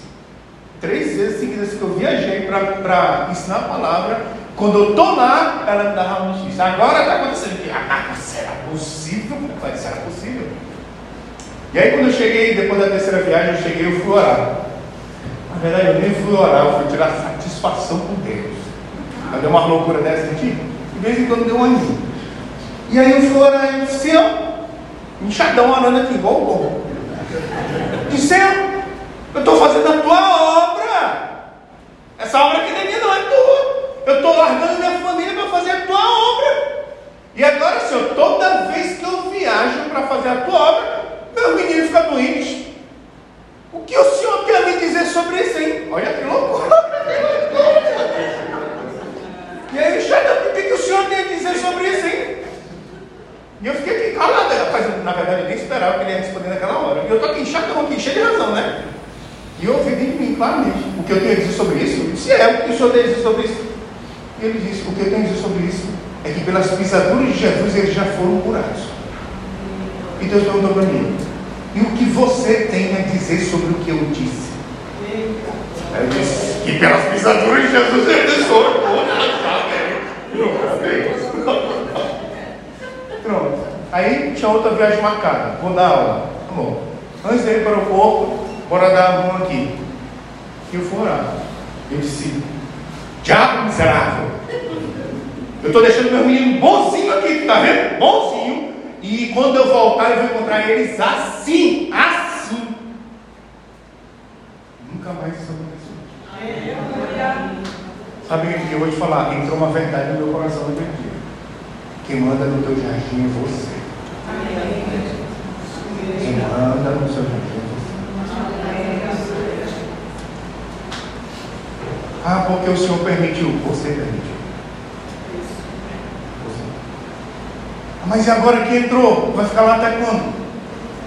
Três vezes seguidas que eu viajei para ensinar a palavra. Quando eu estou lá, ela me dava uma notícia. Agora está acontecendo. Ah, será possível? Falei, será possível? E aí quando eu cheguei, depois da terceira viagem, eu cheguei e fui orar. Na verdade, eu nem fui orar, eu fui tirar satisfação com Deus. Aí deu uma loucura dessa aqui. De vez em quando deu uma E aí eu fui orar e disse, ó, inchadão orando aqui, igual o. Dizendo, eu estou fazendo a tua obra. Essa obra aqui não é minha, não é tua. Eu estou largando minha família para fazer a tua obra. E agora, Senhor, toda vez que eu viajo para fazer a tua obra, meu menino fica doente. O que o Senhor a me dizer sobre isso, hein? Olha que loucura. E aí, Xana, o que, que o Senhor tem a dizer sobre isso, hein? E eu fiquei aqui calado, rapaz, na verdade eu nem esperava que ele ia responder naquela hora. E eu estou aqui chatão aqui, cheio de razão, né? E eu ouvi de mim, claramente, o que eu tenho a dizer sobre isso, se é o que o senhor tem a dizer sobre isso. E ele disse, o que eu tenho a dizer sobre isso é que pelas pisaduras de Jesus eles já foram curados. E Deus perguntou para mim, e o que você tem a dizer sobre o que eu disse? Aí eu disse, que pelas pisaduras de Jesus eles foram curados. Pronto. Aí tinha outra viagem marcada. Vou dar aula. Tá bom. Antes de ir para o aeroporto, bora dar a mão aqui. E eu fui orar. Eu disse, diabo miserável. Eu estou deixando meu menino bonzinho aqui, tá vendo? Bonzinho. E quando eu voltar, eu vou encontrar eles assim, assim. Nunca mais isso aconteceu. Sabe o que eu vou te falar? Entrou uma verdade no meu coração naquele dia. Quem manda no teu jardim é você. Quem manda no seu jardim é você. Ah, porque o Senhor permitiu. Você permitiu. Você. Mas e agora que entrou? Vai ficar lá até quando?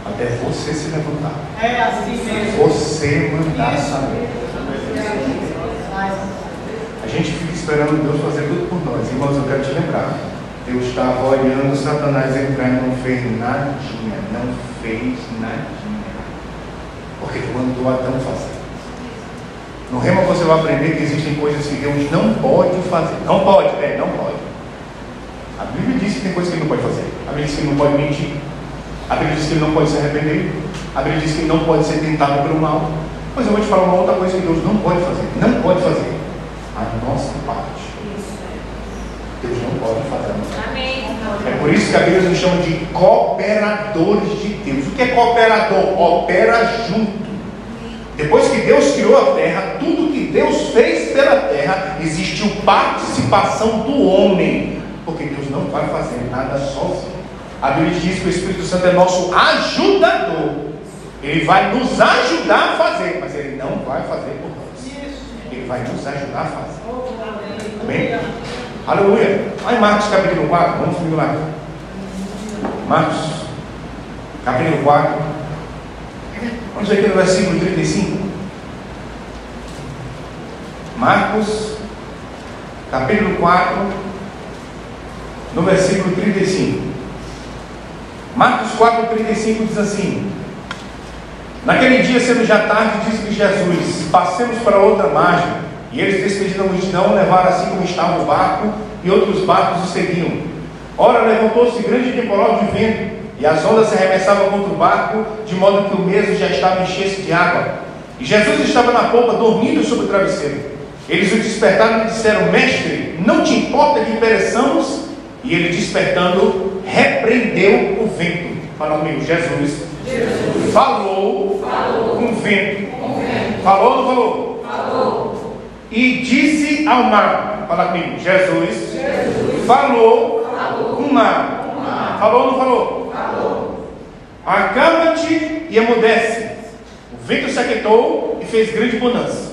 até você se levantar. É assim mesmo. Você mandar saber. A gente fica esperando Deus fazer tudo por nós. Irmãos, eu quero te lembrar. Deus estava olhando Satanás entrar e não fez nadinha. Não fez nadinha. Porque ele mandou Adão fazer. No Rema você vai aprender que existem coisas que Deus não pode fazer. Não pode, é, não pode. A Bíblia diz que tem coisas que ele não pode fazer. A Bíblia diz que ele não pode mentir. A Bíblia diz que ele não pode se arrepender. A Bíblia diz que ele não pode ser tentado pelo mal. Mas eu vou te falar uma outra coisa que Deus não pode fazer. Não pode fazer. A nossa parte. Deus não pode fazer. Amém. É por isso que a Bíblia nos chama de cooperadores de Deus. O que é cooperador? Opera junto. Depois que Deus criou a terra, tudo que Deus fez pela terra, existiu participação do homem. Porque Deus não vai fazer nada sozinho. A Bíblia diz que o Espírito Santo é nosso ajudador. Ele vai nos ajudar a fazer, mas ele não vai fazer por nós. Ele vai nos ajudar a fazer. Amém? Aleluia. Olha em Marcos capítulo 4, vamos comigo lá. Marcos capítulo 4. Vamos aqui no versículo 35. Marcos capítulo 4, no versículo 35. Marcos 4, 35 diz assim: Naquele dia, sendo já tarde, disse-lhe Jesus: Passemos para outra margem. E eles, despedindo a multidão, levaram assim como estava o barco, e outros barcos o seguiam. Ora, levantou-se grande temporal de vento, e as ondas se arremessavam contra o barco, de modo que o mesmo já estava enchendo de água. E Jesus estava na polpa, dormindo sobre o travesseiro. Eles o despertaram e disseram: Mestre, não te importa que pereçamos? E ele, despertando, repreendeu o vento. Fala comigo, Jesus, falou, com o vento. Falou ou não falou? Falou. E disse ao mar: Fala comigo, Jesus, falou, com o mar. Falou ou não falou? Falou. Acalma-te e emudece. O vento se aquietou e fez grande bonança.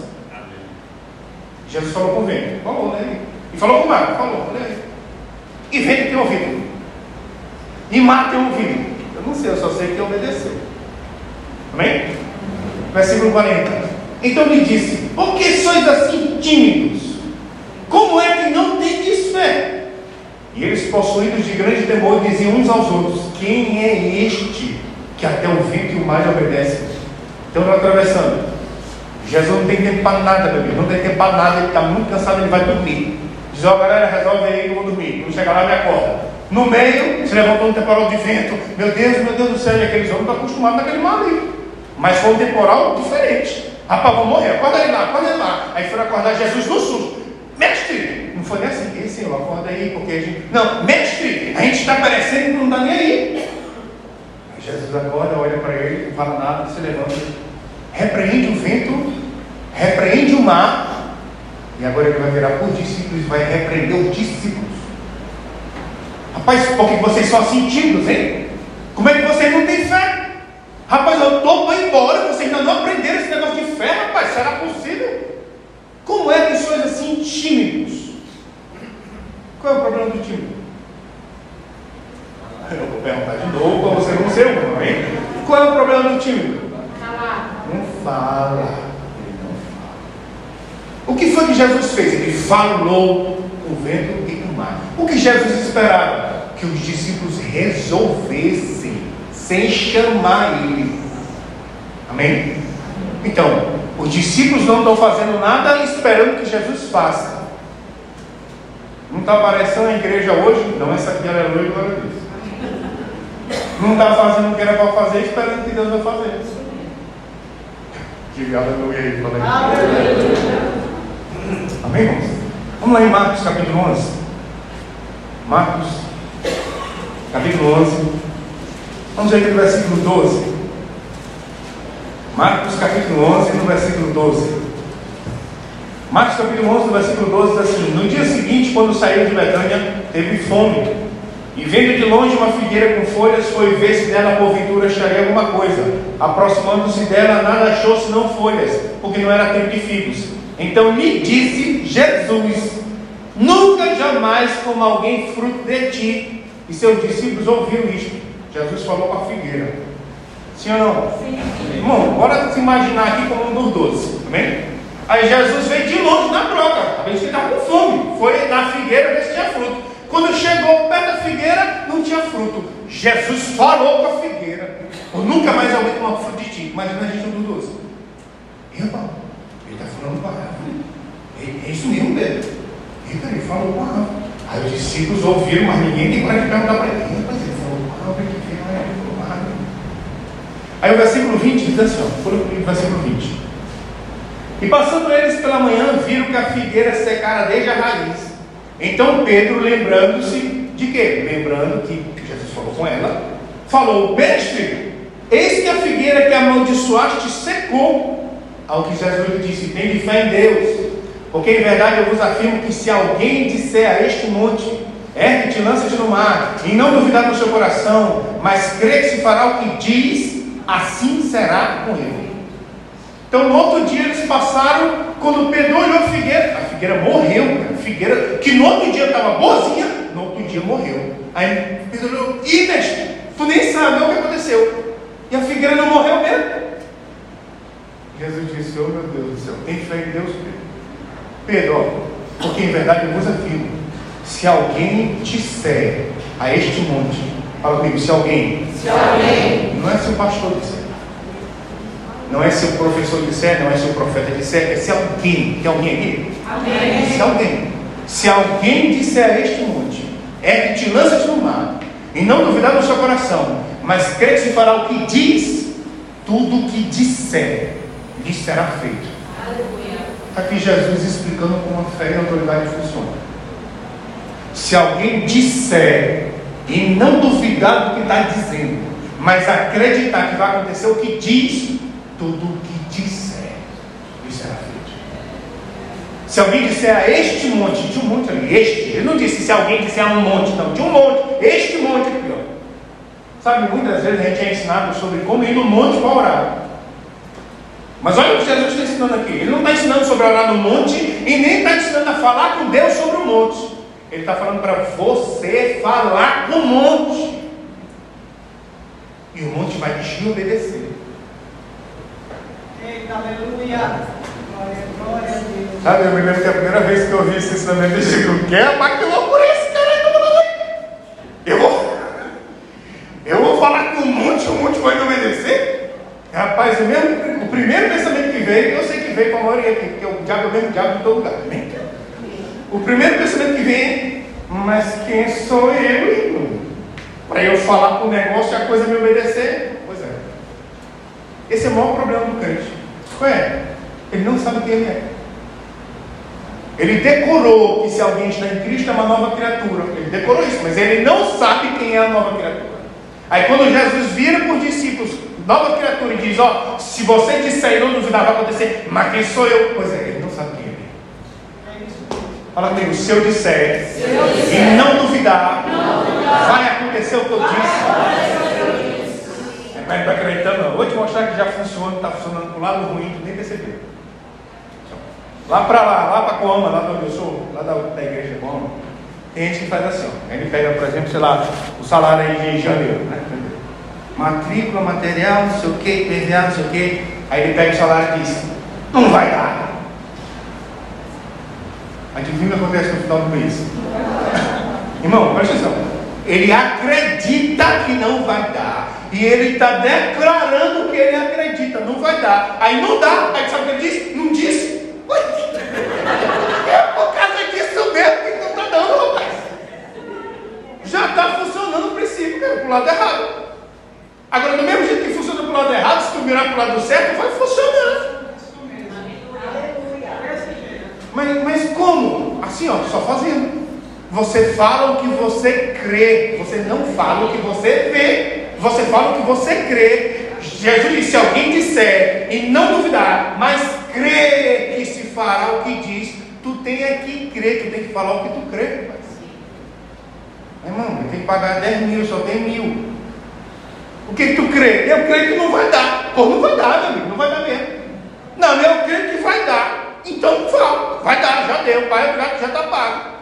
Jesus falou com o vento. Falou, né? E falou com o mar. Falou, né? E vento tem ouvido. E mar tem ouvido. Eu não sei, eu só sei que obedeceu. Amém? Versículo 40. Então lhe disse: Por que sois assim tímidos? Como é que não tendes fé? E eles, possuídos de grande temor, diziam uns aos outros: Quem é este que até o vento e o mar lhe obedecem? Então, estão atravessando. Jesus não tem tempo para nada, meu amigo. Não tem tempo para nada. Ele está muito cansado, ele vai dormir. Diz: Ó, galera, resolve aí eu vou dormir. Quando chegar lá, me acorda. No meio, se levantou um temporal de vento. Meu Deus, meu Deus do céu. E aqueles homens estão acostumados naquele mar ali. Mas foi um temporal diferente. Rapaz, vou morrer. Acorda ele lá, acorda ele lá. Aí foram acordar Jesus no susto. Mestre, não foi nem assim. Ei, Senhor, acorda aí, porque a gente. Não, mestre, a gente está perecendo e não está nem aí. Aí Jesus acorda, olha para ele, não fala nada, se levanta. Repreende o vento, repreende o mar. E agora ele vai virar por discípulos e vai repreender os discípulos. Rapaz, por que vocês são tímidos, hein? Como é que vocês não têm fé? Rapaz, eu estou para embora, vocês ainda não aprenderam esse negócio de fé, rapaz, será possível? Como é que sois assim tímidos? Qual é o problema do tímido? Eu vou perguntar de novo para você não ser um, hein? Qual é o problema do tímido? Calar. Não fala. Ele não fala. O que foi que Jesus fez? Ele falou com o vento e o mar. O que Jesus esperava? Que os discípulos resolvessem, sem chamar ele. Amém? Então, os discípulos não estão fazendo nada esperando que Jesus faça. Não está aparecendo a igreja hoje? Não, essa aqui é aleluia, glória a Deus. Não está fazendo o que era para fazer, esperando que Deus vai fazer. Diga aleluia aí, falei. Amém, irmãos? Vamos lá em Marcos capítulo 11. Marcos capítulo 11. Vamos ver aqui no versículo 12. Marcos capítulo 11, no versículo 12. Marcos capítulo 11, no versículo 12 diz assim: No dia seguinte, quando saiu de Betânia, teve fome. E vendo de longe uma figueira com folhas, foi ver se nela porventura acharia alguma coisa. Aproximando-se dela, nada achou senão folhas, porque não era tempo de figos. Então lhe disse Jesus: Nunca jamais coma alguém fruto de ti. E seus discípulos ouviram isto. Jesus falou com a figueira. Sim ou não? Sim. Irmão, bora se imaginar aqui como um dos doze, amém? Aí Jesus veio de longe na broca, a que estava com fome. Foi na figueira ver se tinha fruto. Quando chegou perto da figueira, não tinha fruto. Jesus falou com a figueira. Eu nunca mais alguém tomar fruto de ti. Imagina a gente um dos doze. Epa, ele está falando com a árvore. É, é isso mesmo, Pedro. Eita, ele falou com a árvore. Aí os discípulos ouviram, mas ninguém tem coragem de perguntar para ele. Mas ele falou com a árvore, que veio a árvore. Aí o versículo 20 diz assim, ó, foi o versículo 20. E passando eles pela manhã, viram que a figueira secara desde a raiz. Então Pedro, lembrando-se de quê? Lembrando que Jesus falou com ela, falou: Mestre, eis que a figueira que amaldiçoaste secou. Ao que Jesus lhe disse: Tem de fé em Deus. Porque em verdade eu vos afirmo que se alguém disser a este monte, ergue-te, lança-te no mar, e não duvidar no seu coração, mas crê que se fará o que diz, assim será com ele. Então, no outro dia, eles passaram, quando Pedro olhou a figueira, a figueira morreu, a figueira que no outro dia estava boazinha, no outro dia morreu. Aí Pedro olhou, ih, mestre, tu nem sabe o que aconteceu. E a figueira não morreu mesmo. Jesus disse, oh meu Deus do céu, tem fé em Deus, Pedro. Pedro, porque em verdade eu vos afirmo, se alguém disser a este monte, fala comigo, se alguém, se alguém, não é seu pastor disser, não é seu professor disser, não é seu profeta disser, é se alguém, tem alguém aqui? Amém. Se alguém, se alguém disser a este monte, é que te lanças no mar, e não duvidar no seu coração, mas crê que se fará o que diz, tudo o que disser, lhe será feito. Está aqui Jesus explicando como a fé e a autoridade funciona. Se alguém disser e não duvidar do que está dizendo, mas acreditar que vai acontecer o que diz, tudo o que disser lhe será feito. Se alguém disser a este monte, de um monte ali, este, ele não disse se alguém disser a um monte, não, de um monte, este monte aqui, ó. Sabe, muitas vezes a gente é ensinado sobre como ir no monte para orar. Mas olha o que Jesus está ensinando aqui. Ele não está ensinando sobre orar no monte e nem está ensinando a falar com Deus sobre o monte. Ele está falando para você falar com o monte. E o monte vai te obedecer. Eita, aleluia. Glória, glória a Deus. Sabe, eu me lembro que a primeira vez que eu ouvi esse ensinamento, eu digo, que é, mas que loucura é esse cara? Eu vou, eu vou falar com o monte, o monte vai me obedecer? Rapaz, o, mesmo, o primeiro pensamento que veio, eu sei que veio para a maioria aqui, porque o diabo é o mesmo diabo em todo lugar. Né? O primeiro pensamento que vem, mas quem sou eu, irmão? Para eu falar com o negócio e a coisa me obedecer? Pois é. Esse é o maior problema do crente. Ué, ele não sabe quem ele é. Ele decorou que se alguém está em Cristo é uma nova criatura. Ele decorou isso, mas ele não sabe quem é a nova criatura. Aí quando Jesus vira para os discípulos, nova criatura, e diz, ó, se você disser e não duvidar, vai acontecer, mas quem sou eu? Pois é, ele não sabe quem ele é. Fala comigo, se eu disser, Se eu disser e não duvidar, não duvidar, vai acontecer o que eu disse. disse. Mas não está acreditando não. Vou te mostrar que já funciona, está funcionando para o lado ruim, tu nem percebeu. Lá para lá, lá para Coama, lá de onde eu sou, lá da, da igreja de Coama, tem gente que faz assim, ó. Ele pega, por exemplo, sei lá, o salário aí de janeiro, né? Matrícula, material, não sei o que, PVA, não sei o que. Aí ele pega o salário e diz, não vai dar. Adivinha o que acontece no final do mês? Irmão, presta atenção. Ele acredita que não vai dar. E ele está declarando que ele acredita, não vai dar. Aí não dá. Aí sabe o que ele diz? Não disse. Ué, É por causa disso mesmo que não está dando, rapaz. Já está funcionando o princípio, cara, pro lado errado. Agora, do mesmo jeito que funciona pro lado errado, se tu virar pro lado certo, vai funcionando. Mas, mas como? Assim, ó, só fazendo. Você fala o que você crê, você não fala o que você vê, você fala o que você crê. Jesus disse: se alguém disser e não duvidar, mas crê que se fará o que diz, tu tem é que crer, tu tem que falar o que tu crê, rapaz. Irmão, eu que pagar 10 mil, só tem mil. O que, que tu crê? Eu creio que não vai dar. Pô, não vai dar, meu amigo, não vai dar mesmo. Não, eu creio que vai dar. Então fala, vai dar, já deu, pai, já está pago.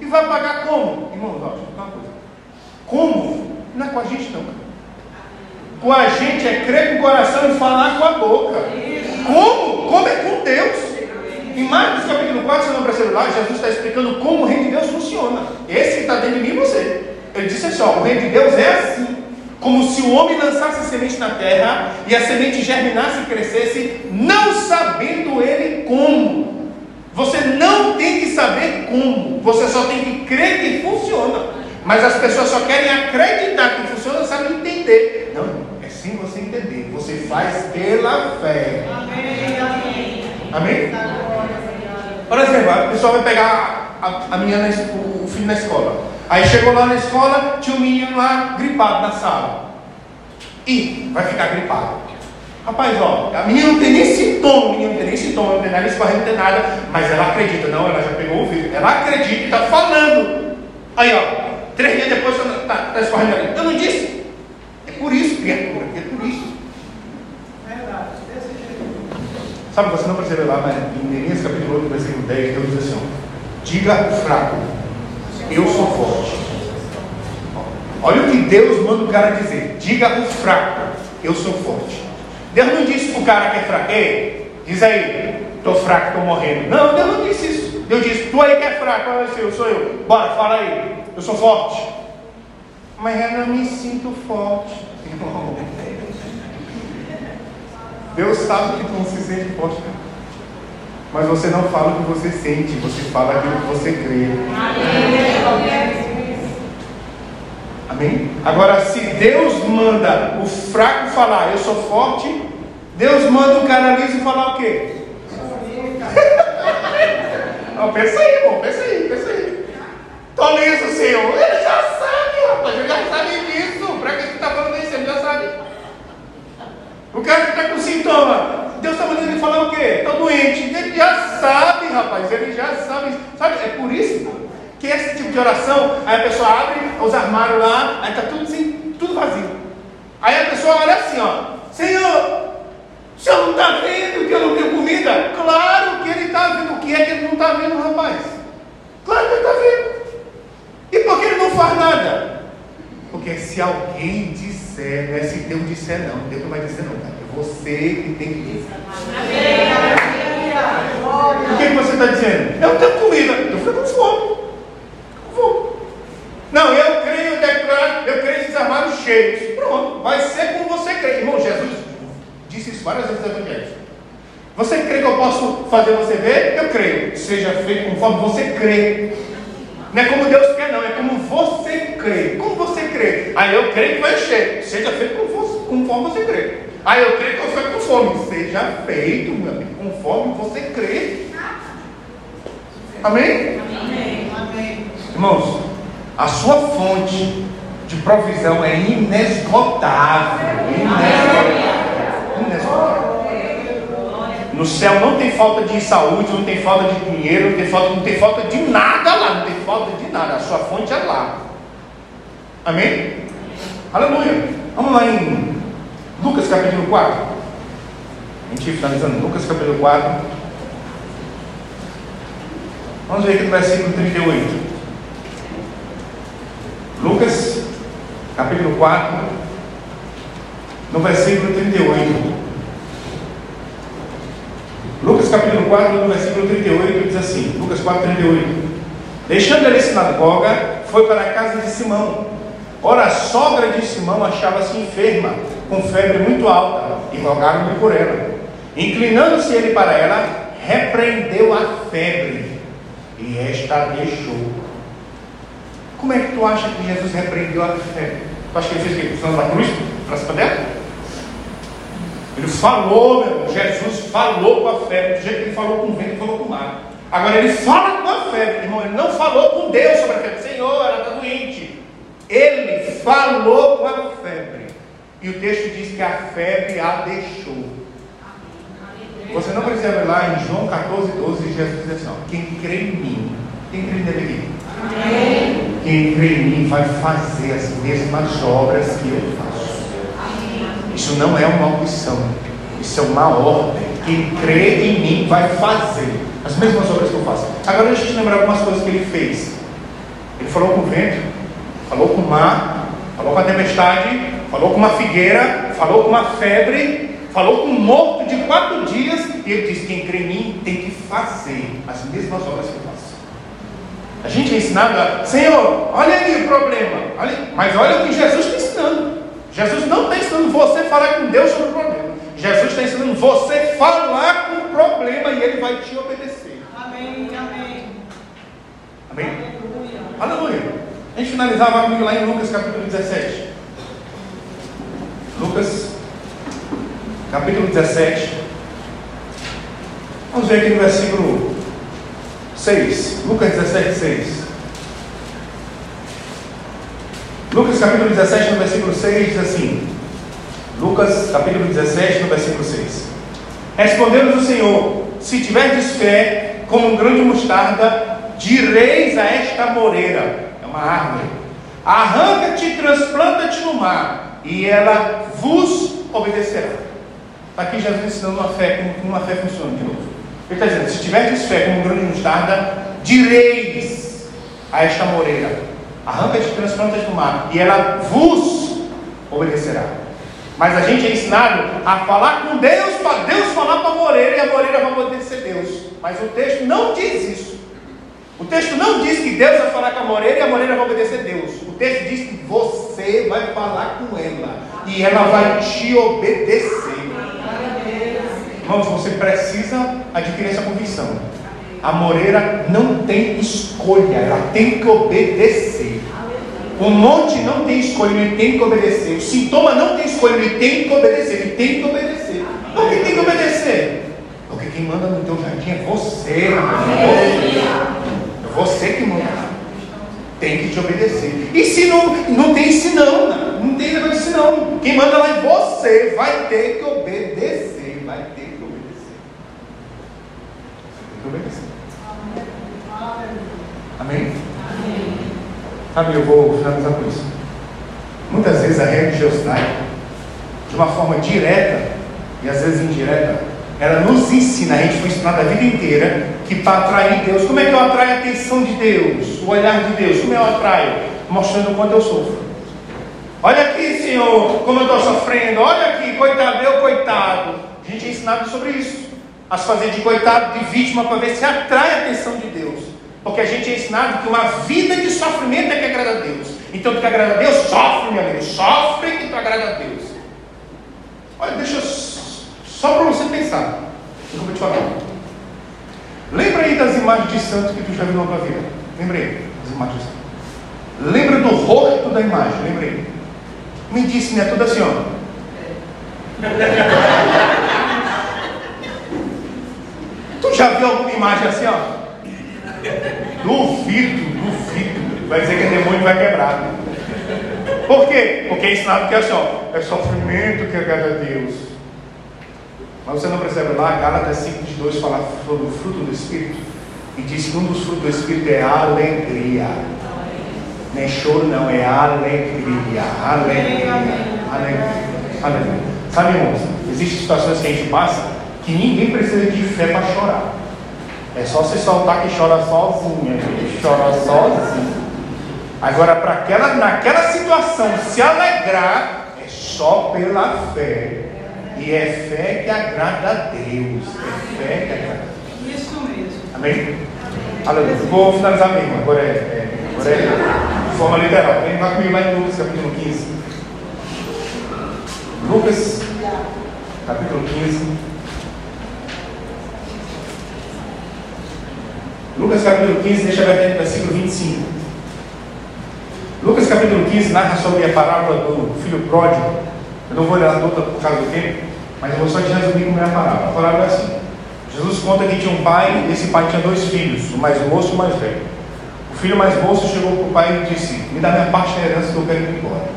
E vai pagar como? Irmão, falar uma coisa. Como? Não é com a gente não, cara. Com a gente é crer com o coração e falar com a boca. Como? Como é com Deus. Em Marcos capítulo 4, você não percebeu lá, Jesus está explicando como o reino de Deus funciona. Esse que está dentro de mim você. Ele disse assim: ó, o reino de Deus é assim. Como se o homem lançasse semente na terra e a semente germinasse e crescesse, não sabendo ele como. Você não tem que saber como, você só tem que crer que funciona. Mas as pessoas só querem acreditar que funciona, sabem entender. Não, é sem você entender. Você faz pela fé. Amém. Amém? Por exemplo, a pessoa vai pegar a, a menina, na, o, o filho na escola. Aí chegou lá na escola, tinha um menino lá gripado na sala. E vai ficar gripado. Rapaz, ó, a menina não tem nem sintoma, o menino não tem nem sintoma, não tem nada escorrendo, não tem nada, mas ela acredita, não, ela já pegou o vírus, ela acredita e está falando. Aí, ó, três dias depois está tá escorrendo ali. Eu não disse? É por isso, criatura, é por isso. Sabe, você não percebeu lá, mas em Neemias capítulo 8, versículo 10, Deus diz assim: ó, diga o fraco, eu sou forte. Olha o que Deus manda o cara dizer: diga o fraco, eu sou forte. Deus não disse para o cara que é fraco, ei, diz aí, estou fraco, estou morrendo. Não, Deus não disse isso. Deus disse, tu aí que é fraco, eu sou eu. Bora, fala aí, eu sou forte. Mas eu não me sinto forte. Deus sabe que tu não se sente forte. Mas você não fala o que você sente, você fala aquilo que você crê. Amém? Agora, se Deus manda o fraco falar, eu sou forte, Deus manda o cara liso falar o quê? Não, pensa aí, irmão, pensa aí, pensa aí. Tô liso, Senhor. Ele já sabe, rapaz, ele já sabe disso. Pra que você está falando isso? Ele já sabe. O cara que está com sintoma, Deus está mandando ele falar o quê? Está doente. Ele já sabe, rapaz, ele já sabe. Sabe, é por isso que esse tipo de oração, aí a pessoa abre os armários lá, aí está tudo, assim, tudo vazio. Aí a pessoa olha assim, ó, Senhor, o senhor não está vendo que eu não tenho comida? Claro que ele está vendo. O que é que ele não está vendo, rapaz? Claro que ele está vendo. E por que ele não faz nada? Porque se alguém disser, não é se Deus disser não, Deus não vai dizer não, cara. Você que tem que dizer. O que, você está dizendo? Eu tenho comida, eu fico com fome. Fome. Não, eu creio, eu declaro, eu creio esses armários cheios. Pronto, vai ser como você crê. Irmão, Jesus disse isso várias vezes no Evangelho. Você crê que eu posso fazer você ver? Eu creio. Seja feito conforme você crê. Não é como Deus quer, não, é como você crê. Como você crê? Aí eu creio que vai encher. Seja feito conforme você crê. Aí eu creio que eu com fome. Seja feito, meu amigo, conforme você crê. Amém? Amém. Irmãos, a sua fonte de provisão é inesgotável. Inesgotável. Inesgotável. No céu não tem falta de saúde, não tem falta de dinheiro, não tem falta, não tem falta de nada lá, não tem falta de nada. A sua fonte é lá. Amém? Aleluia. Vamos lá em Lucas capítulo 4. A gente finalizando. Lucas capítulo 4. Vamos ver aqui no versículo 38. Lucas capítulo 4, no versículo 38. Lucas capítulo 4, no versículo 38, diz assim: Lucas 4, 38. Deixando ele a sinagoga, foi para a casa de Simão. Ora, a sogra de Simão achava-se enferma, com febre muito alta, e rogaram-lhe por ela. Inclinando-se ele para ela, repreendeu a febre, e esta deixou. Como é que tu acha que Jesus repreendeu a febre? Tu acha que ele fez o quê? Cruz? Para cima dela? Ele falou, meu irmão, Jesus falou com a febre, do jeito que ele falou com o vento, falou com o mar. Agora ele fala com a febre, irmão, ele não falou com Deus sobre a febre. Senhor, ela está doente. Ele falou com a febre. E o texto diz que a febre a deixou. Você não precisa ver lá em João 14, 12, Jesus diz assim: quem crê em mim, quem crê nele aqui? Quem crê em mim vai fazer as mesmas obras que eu faço. Isso não é uma opção, isso é uma ordem. Quem crê em mim vai fazer as mesmas obras que eu faço. Agora deixa eu te lembrar algumas coisas que ele fez. Ele falou com o vento, falou com o mar, falou com a tempestade, falou com uma figueira, falou com uma febre, falou com um morto de quatro dias, e ele disse: quem crê em mim tem que fazer as mesmas obras que eu faço. A gente é ensinado a, Senhor, olha aí o problema, olha, mas olha o que Jesus está ensinando. Jesus não está ensinando você falar com Deus sobre o problema. Jesus está ensinando você falar com o problema e ele vai te obedecer. Amém, amém. Amém? Aleluia. Aleluia. A gente finalizava comigo lá em Lucas capítulo 17. Lucas capítulo 17. Vamos ver aqui no versículo 6. Lucas 17, 6. Lucas capítulo 17, no versículo 6, diz assim. Lucas capítulo 17, no versículo 6. Respondeu-nos o Senhor: Se tiverdes fé, como um grão de mostarda, direis a esta moreira, é uma árvore, arranca-te e transplanta-te no mar, e ela vos obedecerá. Está aqui Jesus ensinando uma fé, como uma fé funciona de novo. Ele está dizendo: se tiverdes fé como um grão de mostarda, direis a esta moreira, arranca-te e transplanta-te no mar, e ela vos obedecerá. Mas a gente é ensinado a falar com Deus, para Deus falar para a moreira e a moreira vai obedecer Deus. Mas o texto não diz isso. O texto não diz que Deus vai falar com a moreira e a moreira vai obedecer Deus. O texto diz que você vai falar com ela e ela vai te obedecer. Irmãos, você precisa adquirir essa convicção. A moreira não tem escolha, ela tem que obedecer. O monte não tem escolha, ele tem que obedecer. O sintoma não tem escolha, ele tem que obedecer. Ele tem que obedecer. Por que tem que obedecer? Porque quem manda no teu jardim é você. Você. É você que manda. Tem que te obedecer. E se não, não tem se não, não tem negócio de se não. Quem manda lá é você. Vai ter que obedecer. Vai ter que obedecer. Tem que obedecer. Amém? Sabe, eu vou finalizar com isso. Muitas vezes a religiosidade, de uma forma direta e às vezes indireta, ela nos ensina, a gente foi ensinado a vida inteira, que para atrair Deus, como é que eu atraio a atenção de Deus, o olhar de Deus? Como eu atraio? Mostrando o quanto eu sofro. Olha aqui, Senhor, como eu estou sofrendo. Olha aqui, coitado, eu coitado. A gente é ensinado sobre isso. A se fazer de coitado, de vítima, para ver se atrai a atenção de Deus. Porque a gente é ensinado que uma vida de sofrimento é que agrada a Deus. Então, tu que agrada a Deus, sofre, meu amigo. Sofre que tu agrada a Deus. Olha, deixa eu, só para você pensar. Eu vou te falar. Lembra aí das imagens de santo que tu já viu na tua vida. Lembra aí das imagens de santo. Lembra do rosto da imagem. Lembra aí. Me disse, né? Tudo assim, ó. Tu já viu alguma imagem assim, ó? Duvido, duvido. Vai dizer que é demônio vai quebrar. Por quê? Porque é ensinado que é assim, ó, é sofrimento que agrada a Deus. Mas você não percebe lá, Gálatas 5, 22 fala sobre o fruto do Espírito. E diz que um dos frutos do Espírito é alegria. Não é choro, não, é alegria. Alegria. Alegria. Alegria. Sabe, irmãos, existem situações que a gente passa que ninguém precisa de fé para chorar. É só se soltar que chora sozinha, que chora sozinho. Agora, para aquela, naquela situação, se alegrar, é só pela fé. E é fé que agrada a Deus. É fé que agrada a Deus. Isso mesmo. Amém? Aleluia. Vou finalizar mesmo. Agora é, é, agora é de forma literal. Vem lá comigo lá em Lucas, capítulo 15. Lucas, capítulo 15. Lucas capítulo 15, deixa eu ver versículo 25. Lucas capítulo 15 narra sobre a parábola do filho pródigo. Não vou ler toda por causa do tempo, mas eu vou só te resumir como é a parábola. A parábola é assim. Jesus conta que tinha um pai, e esse pai tinha dois filhos, o mais moço e o mais velho. O filho mais moço chegou para o pai e disse: Me dá minha parte da herança que eu quero ir embora.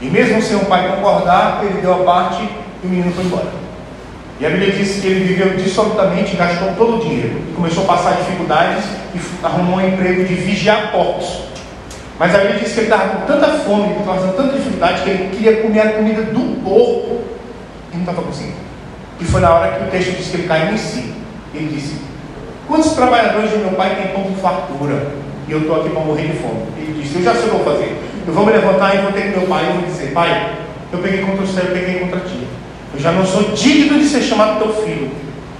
E mesmo sem o pai concordar, ele deu a parte e o menino foi embora. E a Bíblia diz que ele viveu dissolutamente, gastou todo o dinheiro. Começou a passar dificuldades e arrumou um emprego de vigiar porcos. Mas a Bíblia diz que ele estava com tanta fome, passando tanta dificuldade, que ele queria comer a comida do porco e não estava conseguindo. E foi na hora que o texto diz que ele caiu em si. Ele disse: Quantos trabalhadores de meu pai têm pão com fartura? E eu estou aqui para morrer de fome. Ele disse: Eu já sei o que vou fazer. Eu vou me levantar e vou ter com meu pai e vou dizer: Pai, Eu peguei contra céu, eu peguei contra ti. Eu já não sou digno de ser chamado teu filho.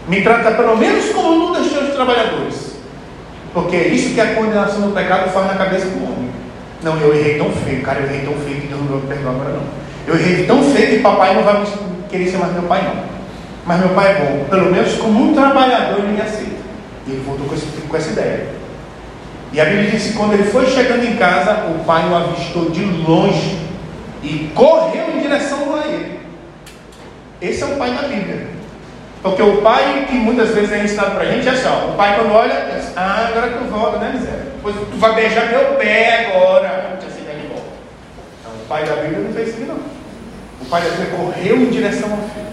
Me trata pelo menos como um dos teus trabalhadores. Porque é isso que a condenação do pecado faz na cabeça do homem. Não, eu errei tão feio, cara, eu errei tão feio que Deus não vai me perdoar agora não. Eu errei tão feio que papai não vai querer ser mais meu pai não. Mas meu pai é bom, pelo menos como um trabalhador ele me aceita. E ele voltou com, esse, com essa ideia. E a Bíblia diz que quando ele foi chegando em casa, o pai o avistou de longe e correu em direção a ele. Esse é o pai da Bíblia. Porque o pai que muitas vezes é ensinado para a gente é assim, ó, o pai quando olha, diz, ah, agora tu volta, né, miséria? Pois tu vai beijar meu pé agora. Te aceitar de volta. Então, o pai da Bíblia não fez isso não. O pai da Bíblia correu em direção ao filho.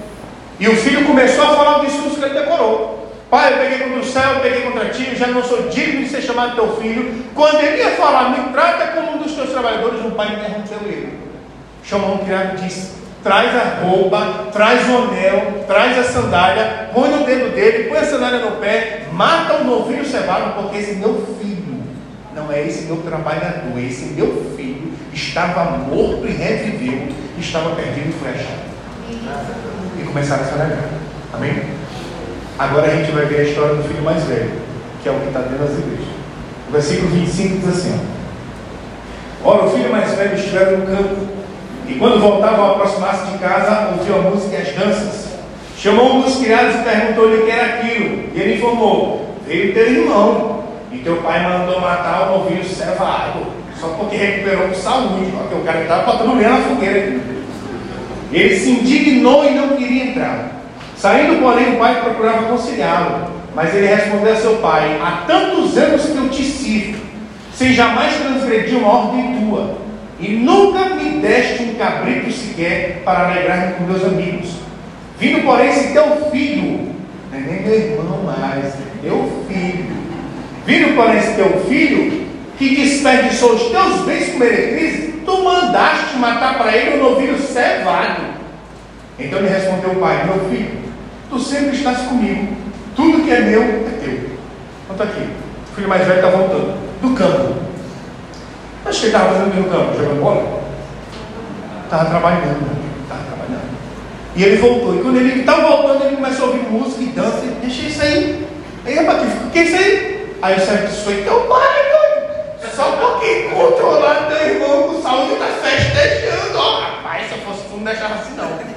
E o filho começou a falar o discurso que ele decorou. Pai, eu peguei contra o céu, eu peguei contra ti, eu já não sou digno de ser chamado teu filho. Quando ele ia falar, me trata como um dos teus trabalhadores, o pai interrompeu ele. Chamou um criado e disse: traz a roupa, traz o anel, traz a sandália, põe no dedo dele, põe a sandália no pé, mata o novinho cevado, porque esse meu filho, não é esse meu trabalhador, esse meu filho estava morto e reviveu, estava perdido e foi achado. E começaram a se alegrar. Amém? Agora a gente vai ver a história do filho mais velho, que é o que está dentro das igrejas. O versículo 25 diz assim: Ora, o filho mais velho estivera no campo e quando voltavam a aproximar-se de casa, ouviu a música e as danças. Chamou um dos criados e perguntou-lhe o que era aquilo. E ele informou: Veio teu irmão, e teu pai mandou matar o novinho cevado, só porque recuperou com saúde, porque o cara estava botando lenha na fogueira. Ele se indignou e não queria entrar. Saindo, porém, o pai procurava conciliá-lo. Mas ele respondeu a seu pai: Há tantos anos que eu te sirvo, sem jamais transgredir uma ordem tua e nunca me deste um cabrito sequer para alegrar-me com meus amigos. Vindo, porém, esse teu filho, não é nem meu irmão mais, é teu filho. Vindo, porém, esse teu filho, que desperdiçou os teus bens com meretrizes, tu mandaste matar para ele um novilho cevado. Então lhe respondeu o pai: Meu filho, tu sempre estás comigo, tudo que é meu é teu. Então está aqui, o filho mais velho está voltando do campo. Mas que ele estava fazendo no campo? Jogando bola? Estava trabalhando. Estava trabalhando. E ele voltou. E quando ele estava voltando, ele começou a ouvir música e dança. E deixa isso aí. Aí, rapaz, o que é isso aí? Aí o Sérgio disse: Foi teu pai, doido. Só porque controlado teu irmão com saúde está festejando. Ó, rapaz, se eu fosse tu, não deixava assim não.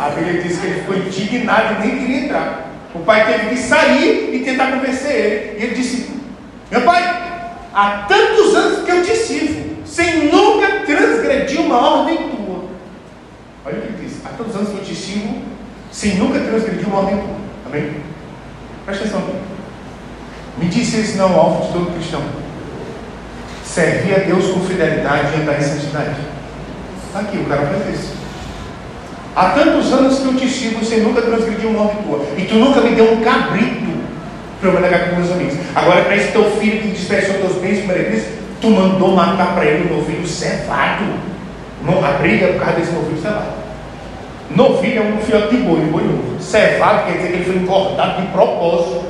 A Bíblia diz que ele ficou indignado e nem queria entrar. O pai teve que sair e tentar convencer ele. E ele disse: Meu pai, há tantos anos que eu te sirvo, sem nunca transgredir uma ordem tua. Olha o que ele diz: há tantos anos que eu te sirvo, sem nunca transgredir uma ordem tua. Amém? Presta atenção. Me disse esse não alvo de todo cristão. Servir a Deus com fidelidade e andar em santidade. Aqui, o cara faz isso. Há tantos anos que eu te sirvo sem nunca transgredir uma ordem tua. E tu nunca me deu um cabrito para eu negar com meus amigos. Agora, para esse teu filho que dispersou teus bens com meretriz, tu mandou matar para ele um novilho cevado. Não, a briga é por causa desse novilho cevado. Novilho é um filhote de boi, boi novo. Cevado quer dizer que ele foi engordado de propósito.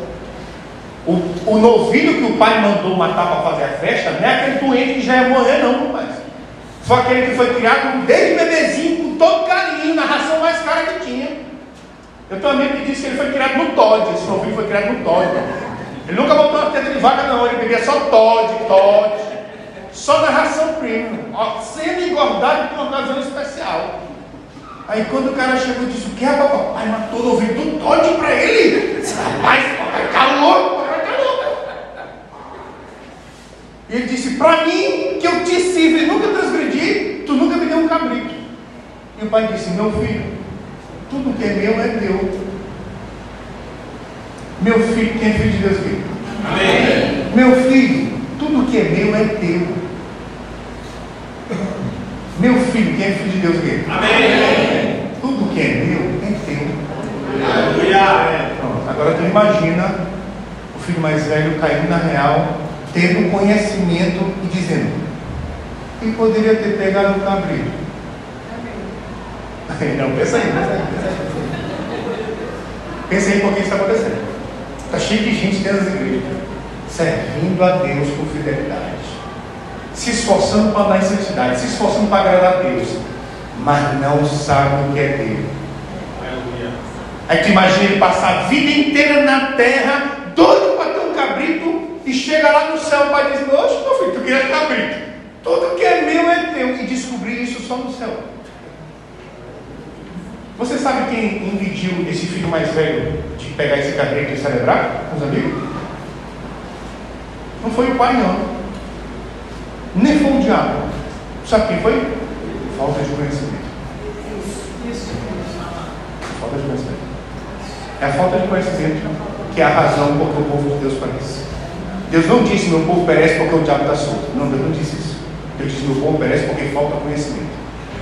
O, o novilho que o pai mandou matar para fazer a festa não é aquele doente que já ia morrer, não, rapaz. Foi aquele que foi criado desde bebezinho, com todo carinho, na ração mais cara que tinha. Eu tenho um amigo que disse que ele foi criado no Todd, esse novinho foi criado no Todd. Ele nunca botou uma teta de vaca, não, ele bebia só Todd, Todd. Só na ração premium, sendo engordado por uma ocasião especial. Aí quando o cara chegou e disse, o que é papai? Matou o ouvido do Todd para ele. Rapaz, papai tá louco, papai tá louco. E ele disse, para mim, que eu te sirvo e nunca transgredi, tu nunca me deu um cabrito. E o pai disse, meu filho, tudo que é meu é teu. Meu filho, quem é filho de Deus? Amém. Meu filho, tudo que é meu é teu. Meu filho, quem é filho de Deus aqui? Amém. Tudo que é meu é teu. Aleluia. Agora tu imagina o filho mais velho caindo na real, tendo conhecimento e dizendo: quem poderia ter pegado o cabrito? Não, pensa aí, pensa aí, pensa aí. Pensa aí por que isso está acontecendo. Está cheio de gente dentro das igrejas, servindo a Deus com fidelidade, se esforçando para andar em santidade, se esforçando para agradar a Deus, mas não sabe o que é dele. Aí tu imagina ele passar a vida inteira na terra, doido para ter um cabrito, e chega lá no céu, o pai diz: Oxe, meu filho, tu queria cabrito. Tudo que é meu é teu. E descobrir isso só no céu. Você sabe quem impediu esse filho mais velho de pegar esse cabrito e celebrar com os amigos? Não foi o pai, não. Nem foi o diabo. Sabe quem foi? Falta de conhecimento. Falta de conhecimento. É a falta de conhecimento que é a razão por que o povo de Deus parece. Deus não disse meu povo perece porque o diabo está solto. Não, Deus não disse isso. Deus disse meu povo perece porque falta conhecimento.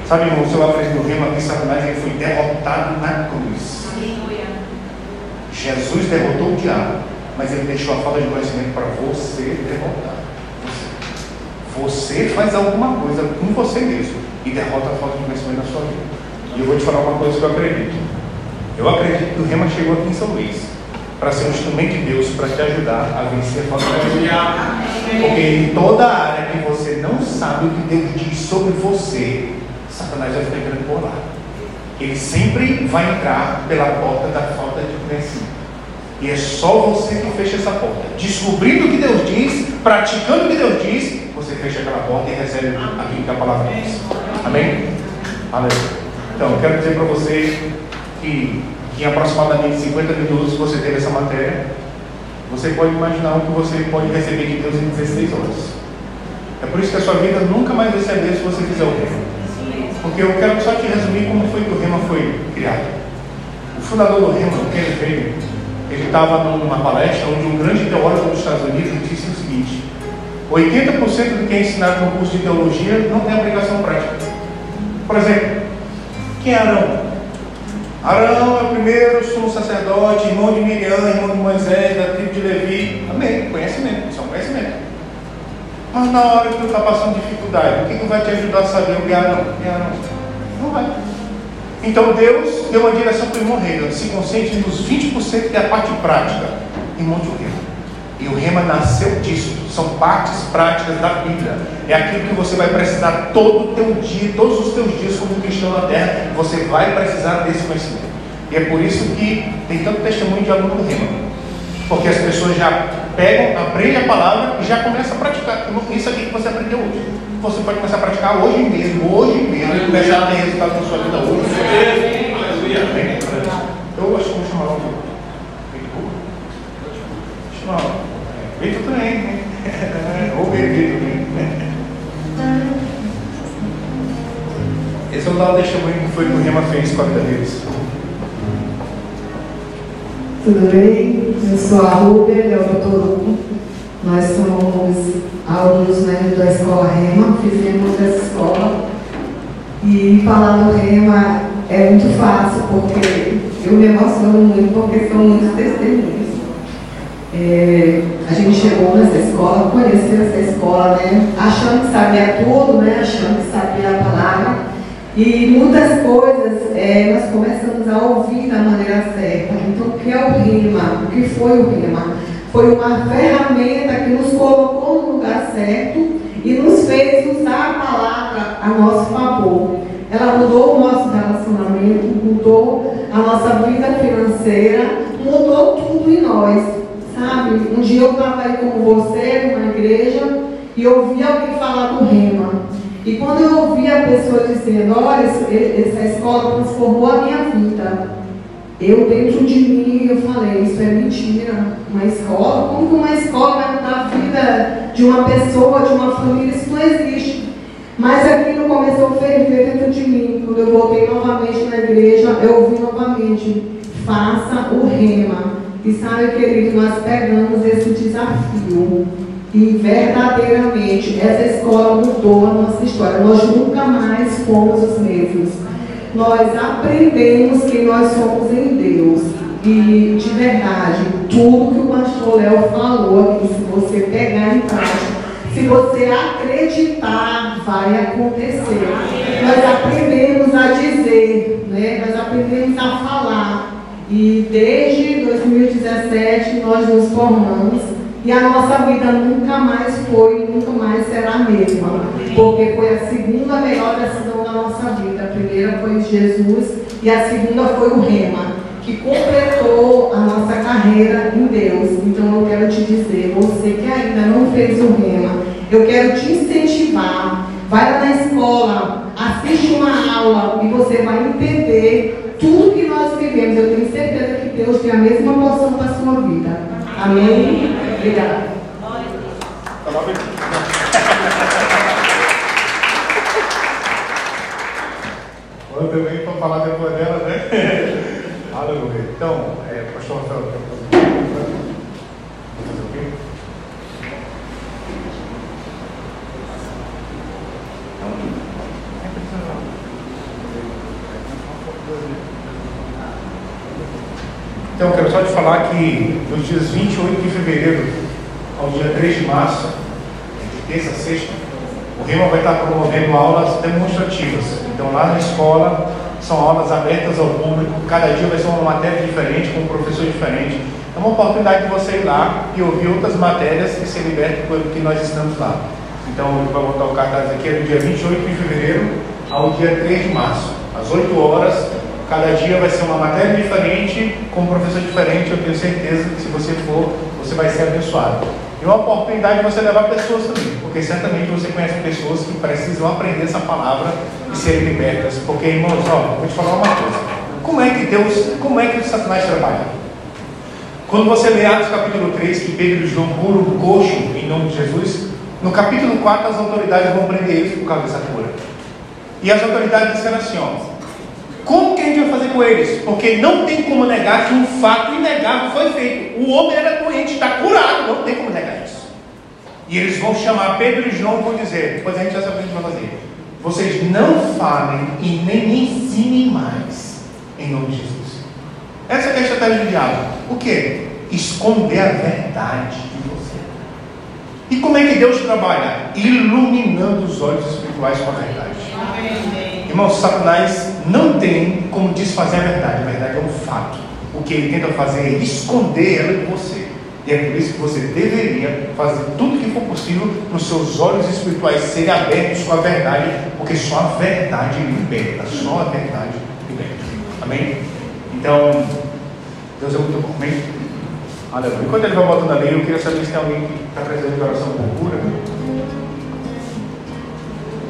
Sabe, irmão, se eu aprender no rema que Satanás ele foi derrotado na cruz. Jesus derrotou o diabo, mas ele deixou a falta de conhecimento para você derrotar. Você faz alguma coisa com você mesmo e derrota a falta de conhecimento na sua vida. E eu vou te falar uma coisa que eu acredito. Eu acredito que o Rema chegou aqui em São Luís para ser um instrumento de Deus para te ajudar a vencer a falta de conhecimento. Porque em toda área que você não sabe o que Deus diz sobre você, Satanás ficar entrando por lá. Ele sempre vai entrar pela porta da falta de conhecimento. E é só você que fecha essa porta. Descobrindo o que Deus diz, praticando o que Deus diz, você fecha aquela porta e recebe aquilo que a palavra diz. Amém? Aleluia. Então, eu quero dizer para você que em aproximadamente 50 minutos você teve essa matéria. Você pode imaginar o que você pode receber de Deus em 16 horas. É por isso que a sua vida nunca mais vai ser a se você fizer o rema. Porque eu quero só te resumir como foi que o rema foi criado. O fundador do rema, o Ken veio, ele estava numa palestra onde um grande teórico dos Estados Unidos disse o seguinte: 80% do que é ensinado no curso de teologia não tem aplicação prática. Por exemplo, quem é Arão? Arão é o primeiro sumo sacerdote, irmão de Miriam, irmão de Moisés, da tribo de Levi. Amém. Conhecimento. Mas na hora que tu está passando dificuldade, o que, que vai te ajudar a saber o que é Arão? Que é Arão? Não vai. Então Deus deu uma direção para o irmão Reina. Se concentre nos 20% que é a parte prática e monte o rema. E o rema nasceu disso. São partes práticas da Bíblia. É aquilo que você vai precisar todo o teu dia, todos os teus dias como cristão na terra. Você vai precisar desse conhecimento. E é por isso que tem tanto testemunho de aluno do rema. Porque as pessoas já pegam, aprendem a palavra e já começam a praticar. Isso aqui que você aprendeu hoje. Você pode começar a praticar hoje mesmo, hoje mesmo, e começar a ter resultado na sua vida hoje. Eu acho que vou chamar logo. Chamar logo. Vitor também, né? Ou Vitor também. Esse é o tal testemunho que foi que o Rema fez com a vida deles. Tudo bem? Eu sou a Rúbia, o doutor Nós somos alunos né, da escola Rema, fizemos essa escola. E falar do Rema é muito fácil, porque eu me emociono muito, porque são muitos testemunhos. É, a gente chegou nessa escola, conheceu essa escola, né, achando que sabia tudo, né, achando que sabia a palavra. E muitas coisas é, nós começamos a ouvir da maneira certa. Então, o que é o rima? O que foi o rima? Foi uma ferramenta que nos colocou no lugar certo e nos fez usar a palavra a nosso favor. Ela mudou o nosso relacionamento, mudou a nossa vida financeira, mudou tudo em nós. Sabe? Um dia eu estava aí com você numa igreja e ouvi alguém falar do rema. E quando eu ouvi a pessoa dizendo, olha, essa escola transformou a minha vida. Eu dentro de mim eu falei, isso é mentira. Uma escola, como que uma escola vai mudar a vida de uma pessoa, de uma família? Isso não existe. Mas aquilo começou a ferver dentro de mim. Quando eu voltei novamente na igreja, eu ouvi novamente, faça o rema. E sabe, querido, nós pegamos esse desafio. E verdadeiramente essa escola mudou a nossa história. Nós nunca mais fomos os mesmos. Nós aprendemos que nós somos em Deus. E de verdade, tudo que o pastor Léo falou aqui, se você pegar em prática, se você acreditar, vai acontecer. Nós aprendemos a dizer, né? nós aprendemos a falar. E desde 2017 nós nos formamos E a nossa vida nunca mais foi, nunca mais será a mesma. Porque foi a segunda melhor decisão da nossa vida. A primeira foi Jesus e a segunda foi o Rema, que completou a nossa carreira em Deus. Então eu quero te dizer, você que ainda não fez o Rema, eu quero te incentivar. Vai lá na escola, assiste uma aula e você vai entender tudo que nós vivemos. Eu tenho certeza que Deus tem a mesma porção para a sua vida. Amém? Obrigada. Eu também para falar depois dela, né? Aleluia. Então, é, pastor Rafael, quer fazer o quê? Então, quero só te falar que nos dias 28 de fevereiro ao dia 3 de março, de terça a sexta, o RIMA vai estar promovendo aulas demonstrativas. Então, lá na escola, são aulas abertas ao público, cada dia vai ser uma matéria diferente, com um professor diferente. É uma oportunidade de você ir lá e ouvir outras matérias e ser liberto pelo que nós estamos lá. Então, eu vou botar o cartaz aqui, é do dia 28 de fevereiro ao dia 3 de março, às 8 horas. Cada dia vai ser uma matéria diferente, com um professor diferente. Eu tenho certeza que se você for, você vai ser abençoado. E uma oportunidade de você levar pessoas também, porque certamente você conhece pessoas que precisam aprender essa palavra e serem libertas. Porque, irmãos, ó, vou te falar uma coisa. Como é que Deus, como é que Satanás trabalha? Quando você lê Atos capítulo 3, que Pedro e João curam o coxo em nome de Jesus, no capítulo 4 as autoridades vão prender eles por causa dessa cura. E as autoridades disseram assim, ó, como que a gente vai fazer com eles? Porque não tem como negar que um fato inegável foi feito. O homem era doente, está curado, não tem como negar isso. E eles vão chamar Pedro e João e vão dizer, depois a gente já sabe o que a gente vai fazer. Vocês não falem e nem ensinem mais, em nome de Jesus. Essa é a estratégia do diabo. O que? Esconder a verdade de você. E como é que Deus trabalha? Iluminando os olhos espirituais com a verdade. Irmãos, Satanás não tem como desfazer a verdade. A verdade é um fato. O que ele tenta fazer é esconder ela de você. E é por isso que você deveria fazer tudo o que for possível para os seus olhos espirituais serem abertos com a verdade, porque só a verdade liberta. Só a verdade liberta. Amém? Então, Deus é muito bom. Amém? Aleluia. Enquanto ele vai voltando ali, eu queria saber se tem alguém que está precisando de oração por cura.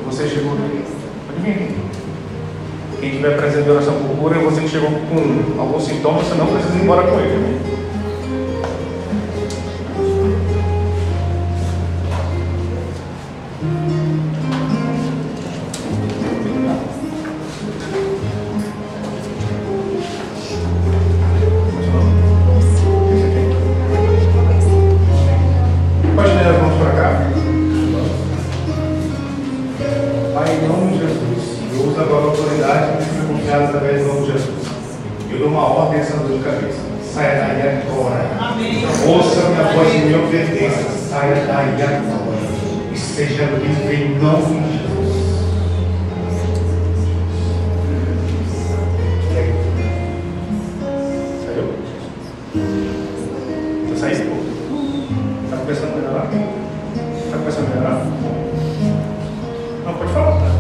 Você chegou aqui. Aqui. Quem estiver por cura, você que chegou com alguns sintomas, você não precisa ir embora com ele. Está saindo? Está começando a melhorar? Está começando a melhorar? Não, pode falar.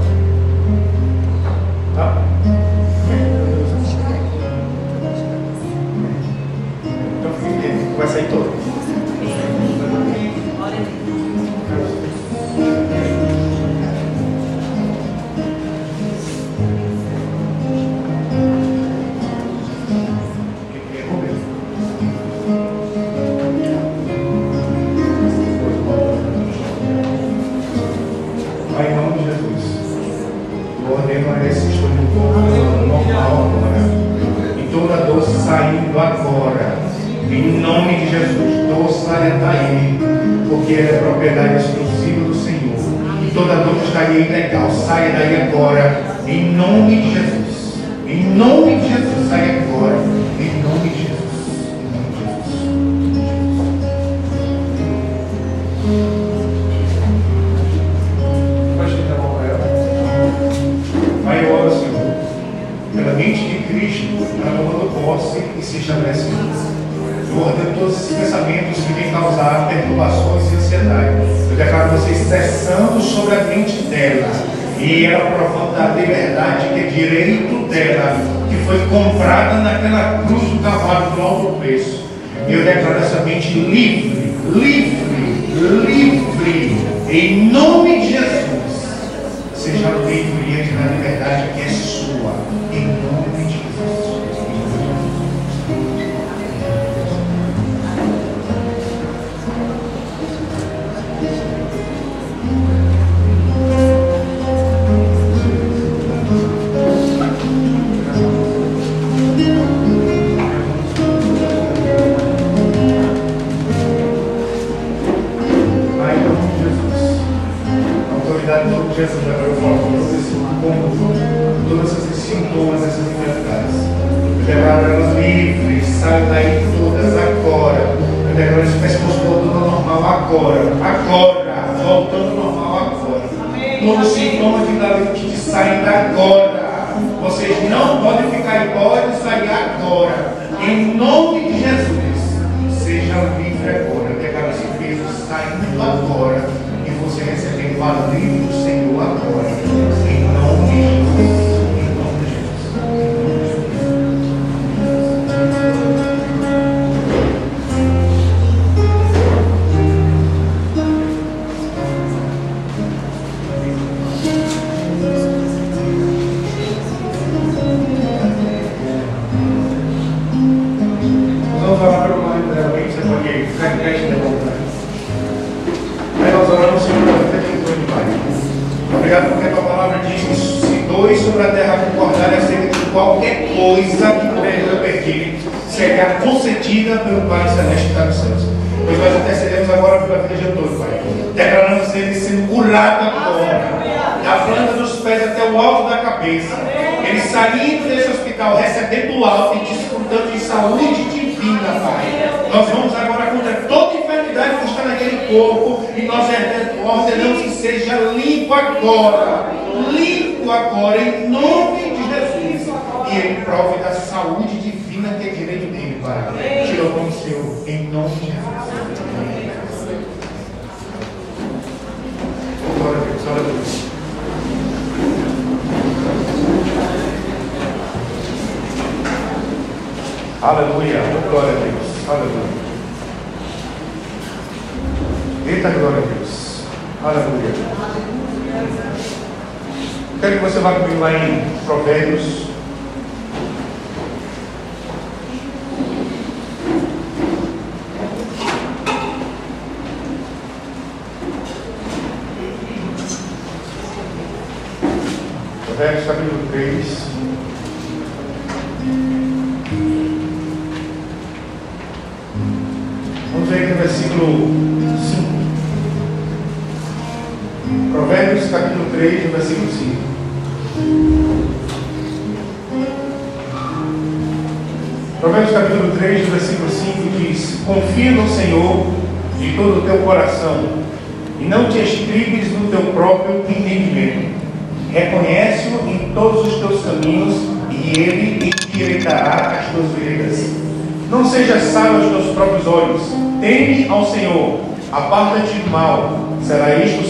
Recebendo o alívio do Senhor agora.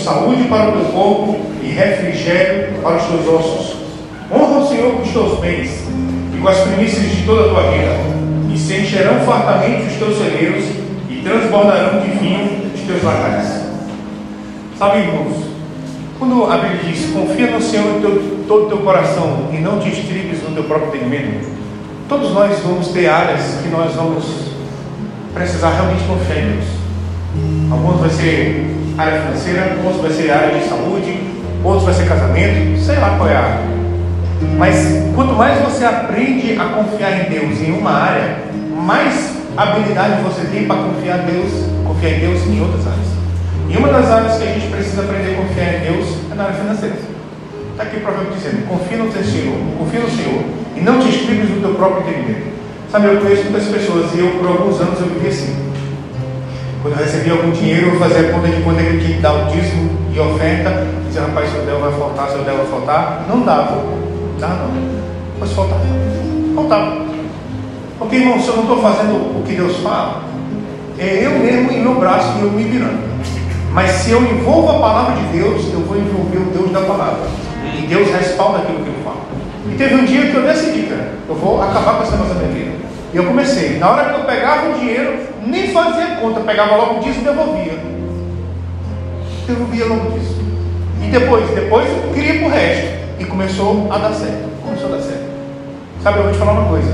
Saúde para o teu corpo e refrigério para os teus ossos. Honra o Senhor com os teus bens e com as primícias de toda a tua vida. E se encherão fartamente os teus celeiros e transbordarão de vinho os teus lagares. Sabe, irmãos, quando a Bíblia diz confia no Senhor de todo o teu coração e não te estribes no teu próprio entendimento, todos nós vamos ter áreas que nós vamos precisar realmente confiar em Deus. Alguns vai ser área financeira, outros vai ser área de saúde, outros vai ser casamento, sei lá qual é a área. Mas quanto mais você aprende a confiar em Deus em uma área, mais habilidade você tem para confiar em Deus, confiar em Deus em outras áreas. E uma das áreas que a gente precisa aprender a confiar em Deus é na área financeira. Está aqui o provérbio dizendo, confia no teu Senhor, confia no Senhor, e não te estribes no teu próprio entendimento. Sabe, eu conheço muitas pessoas e eu por alguns anos eu vivi assim. Quando eu recebia algum dinheiro, eu fazia conta de quando ele tinha que dar o dízimo e oferta, dizia, rapaz, se eu der vai faltar, se eu der vai faltar. Não dava. Não dá não. Mas faltava. Faltava. Porque, irmão, se eu não estou fazendo o que Deus fala, é eu mesmo em meu braço e eu me virando. Mas se eu envolvo a palavra de Deus, eu vou envolver o Deus da palavra. E Deus respalda aquilo que eu falo. E teve um dia que eu decidi, cara, eu vou acabar com essa nossa minha vida. E eu comecei. Na hora que eu pegava o dinheiro, nem fazia conta, pegava logo disso e devolvia. Devolvia logo disso. E depois, depois queria pro resto. E começou a dar certo. Começou a dar certo. Sabe, eu vou te falar uma coisa.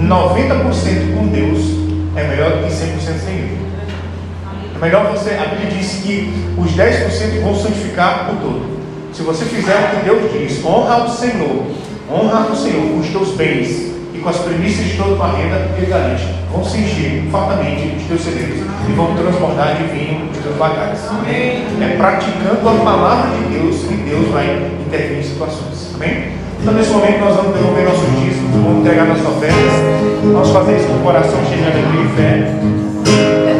90% com Deus é melhor do que 100% sem Ele. É melhor você, a Bíblia diz que os 10% vão santificar o todo. Se você fizer o que Deus diz, honra o Senhor, honra o Senhor com os teus bens e com as premissas de toda a tua renda, Ele garante, vão se encher fartamente os teus celeiros e vão transbordar de vinho os teus bagagens. É praticando a palavra de Deus que Deus vai intervir em situações. Amém? Então, nesse momento, nós vamos devolver nossos dízimos, vamos entregar nossas ofertas, vamos fazer isso com o coração cheio de alegria e fé.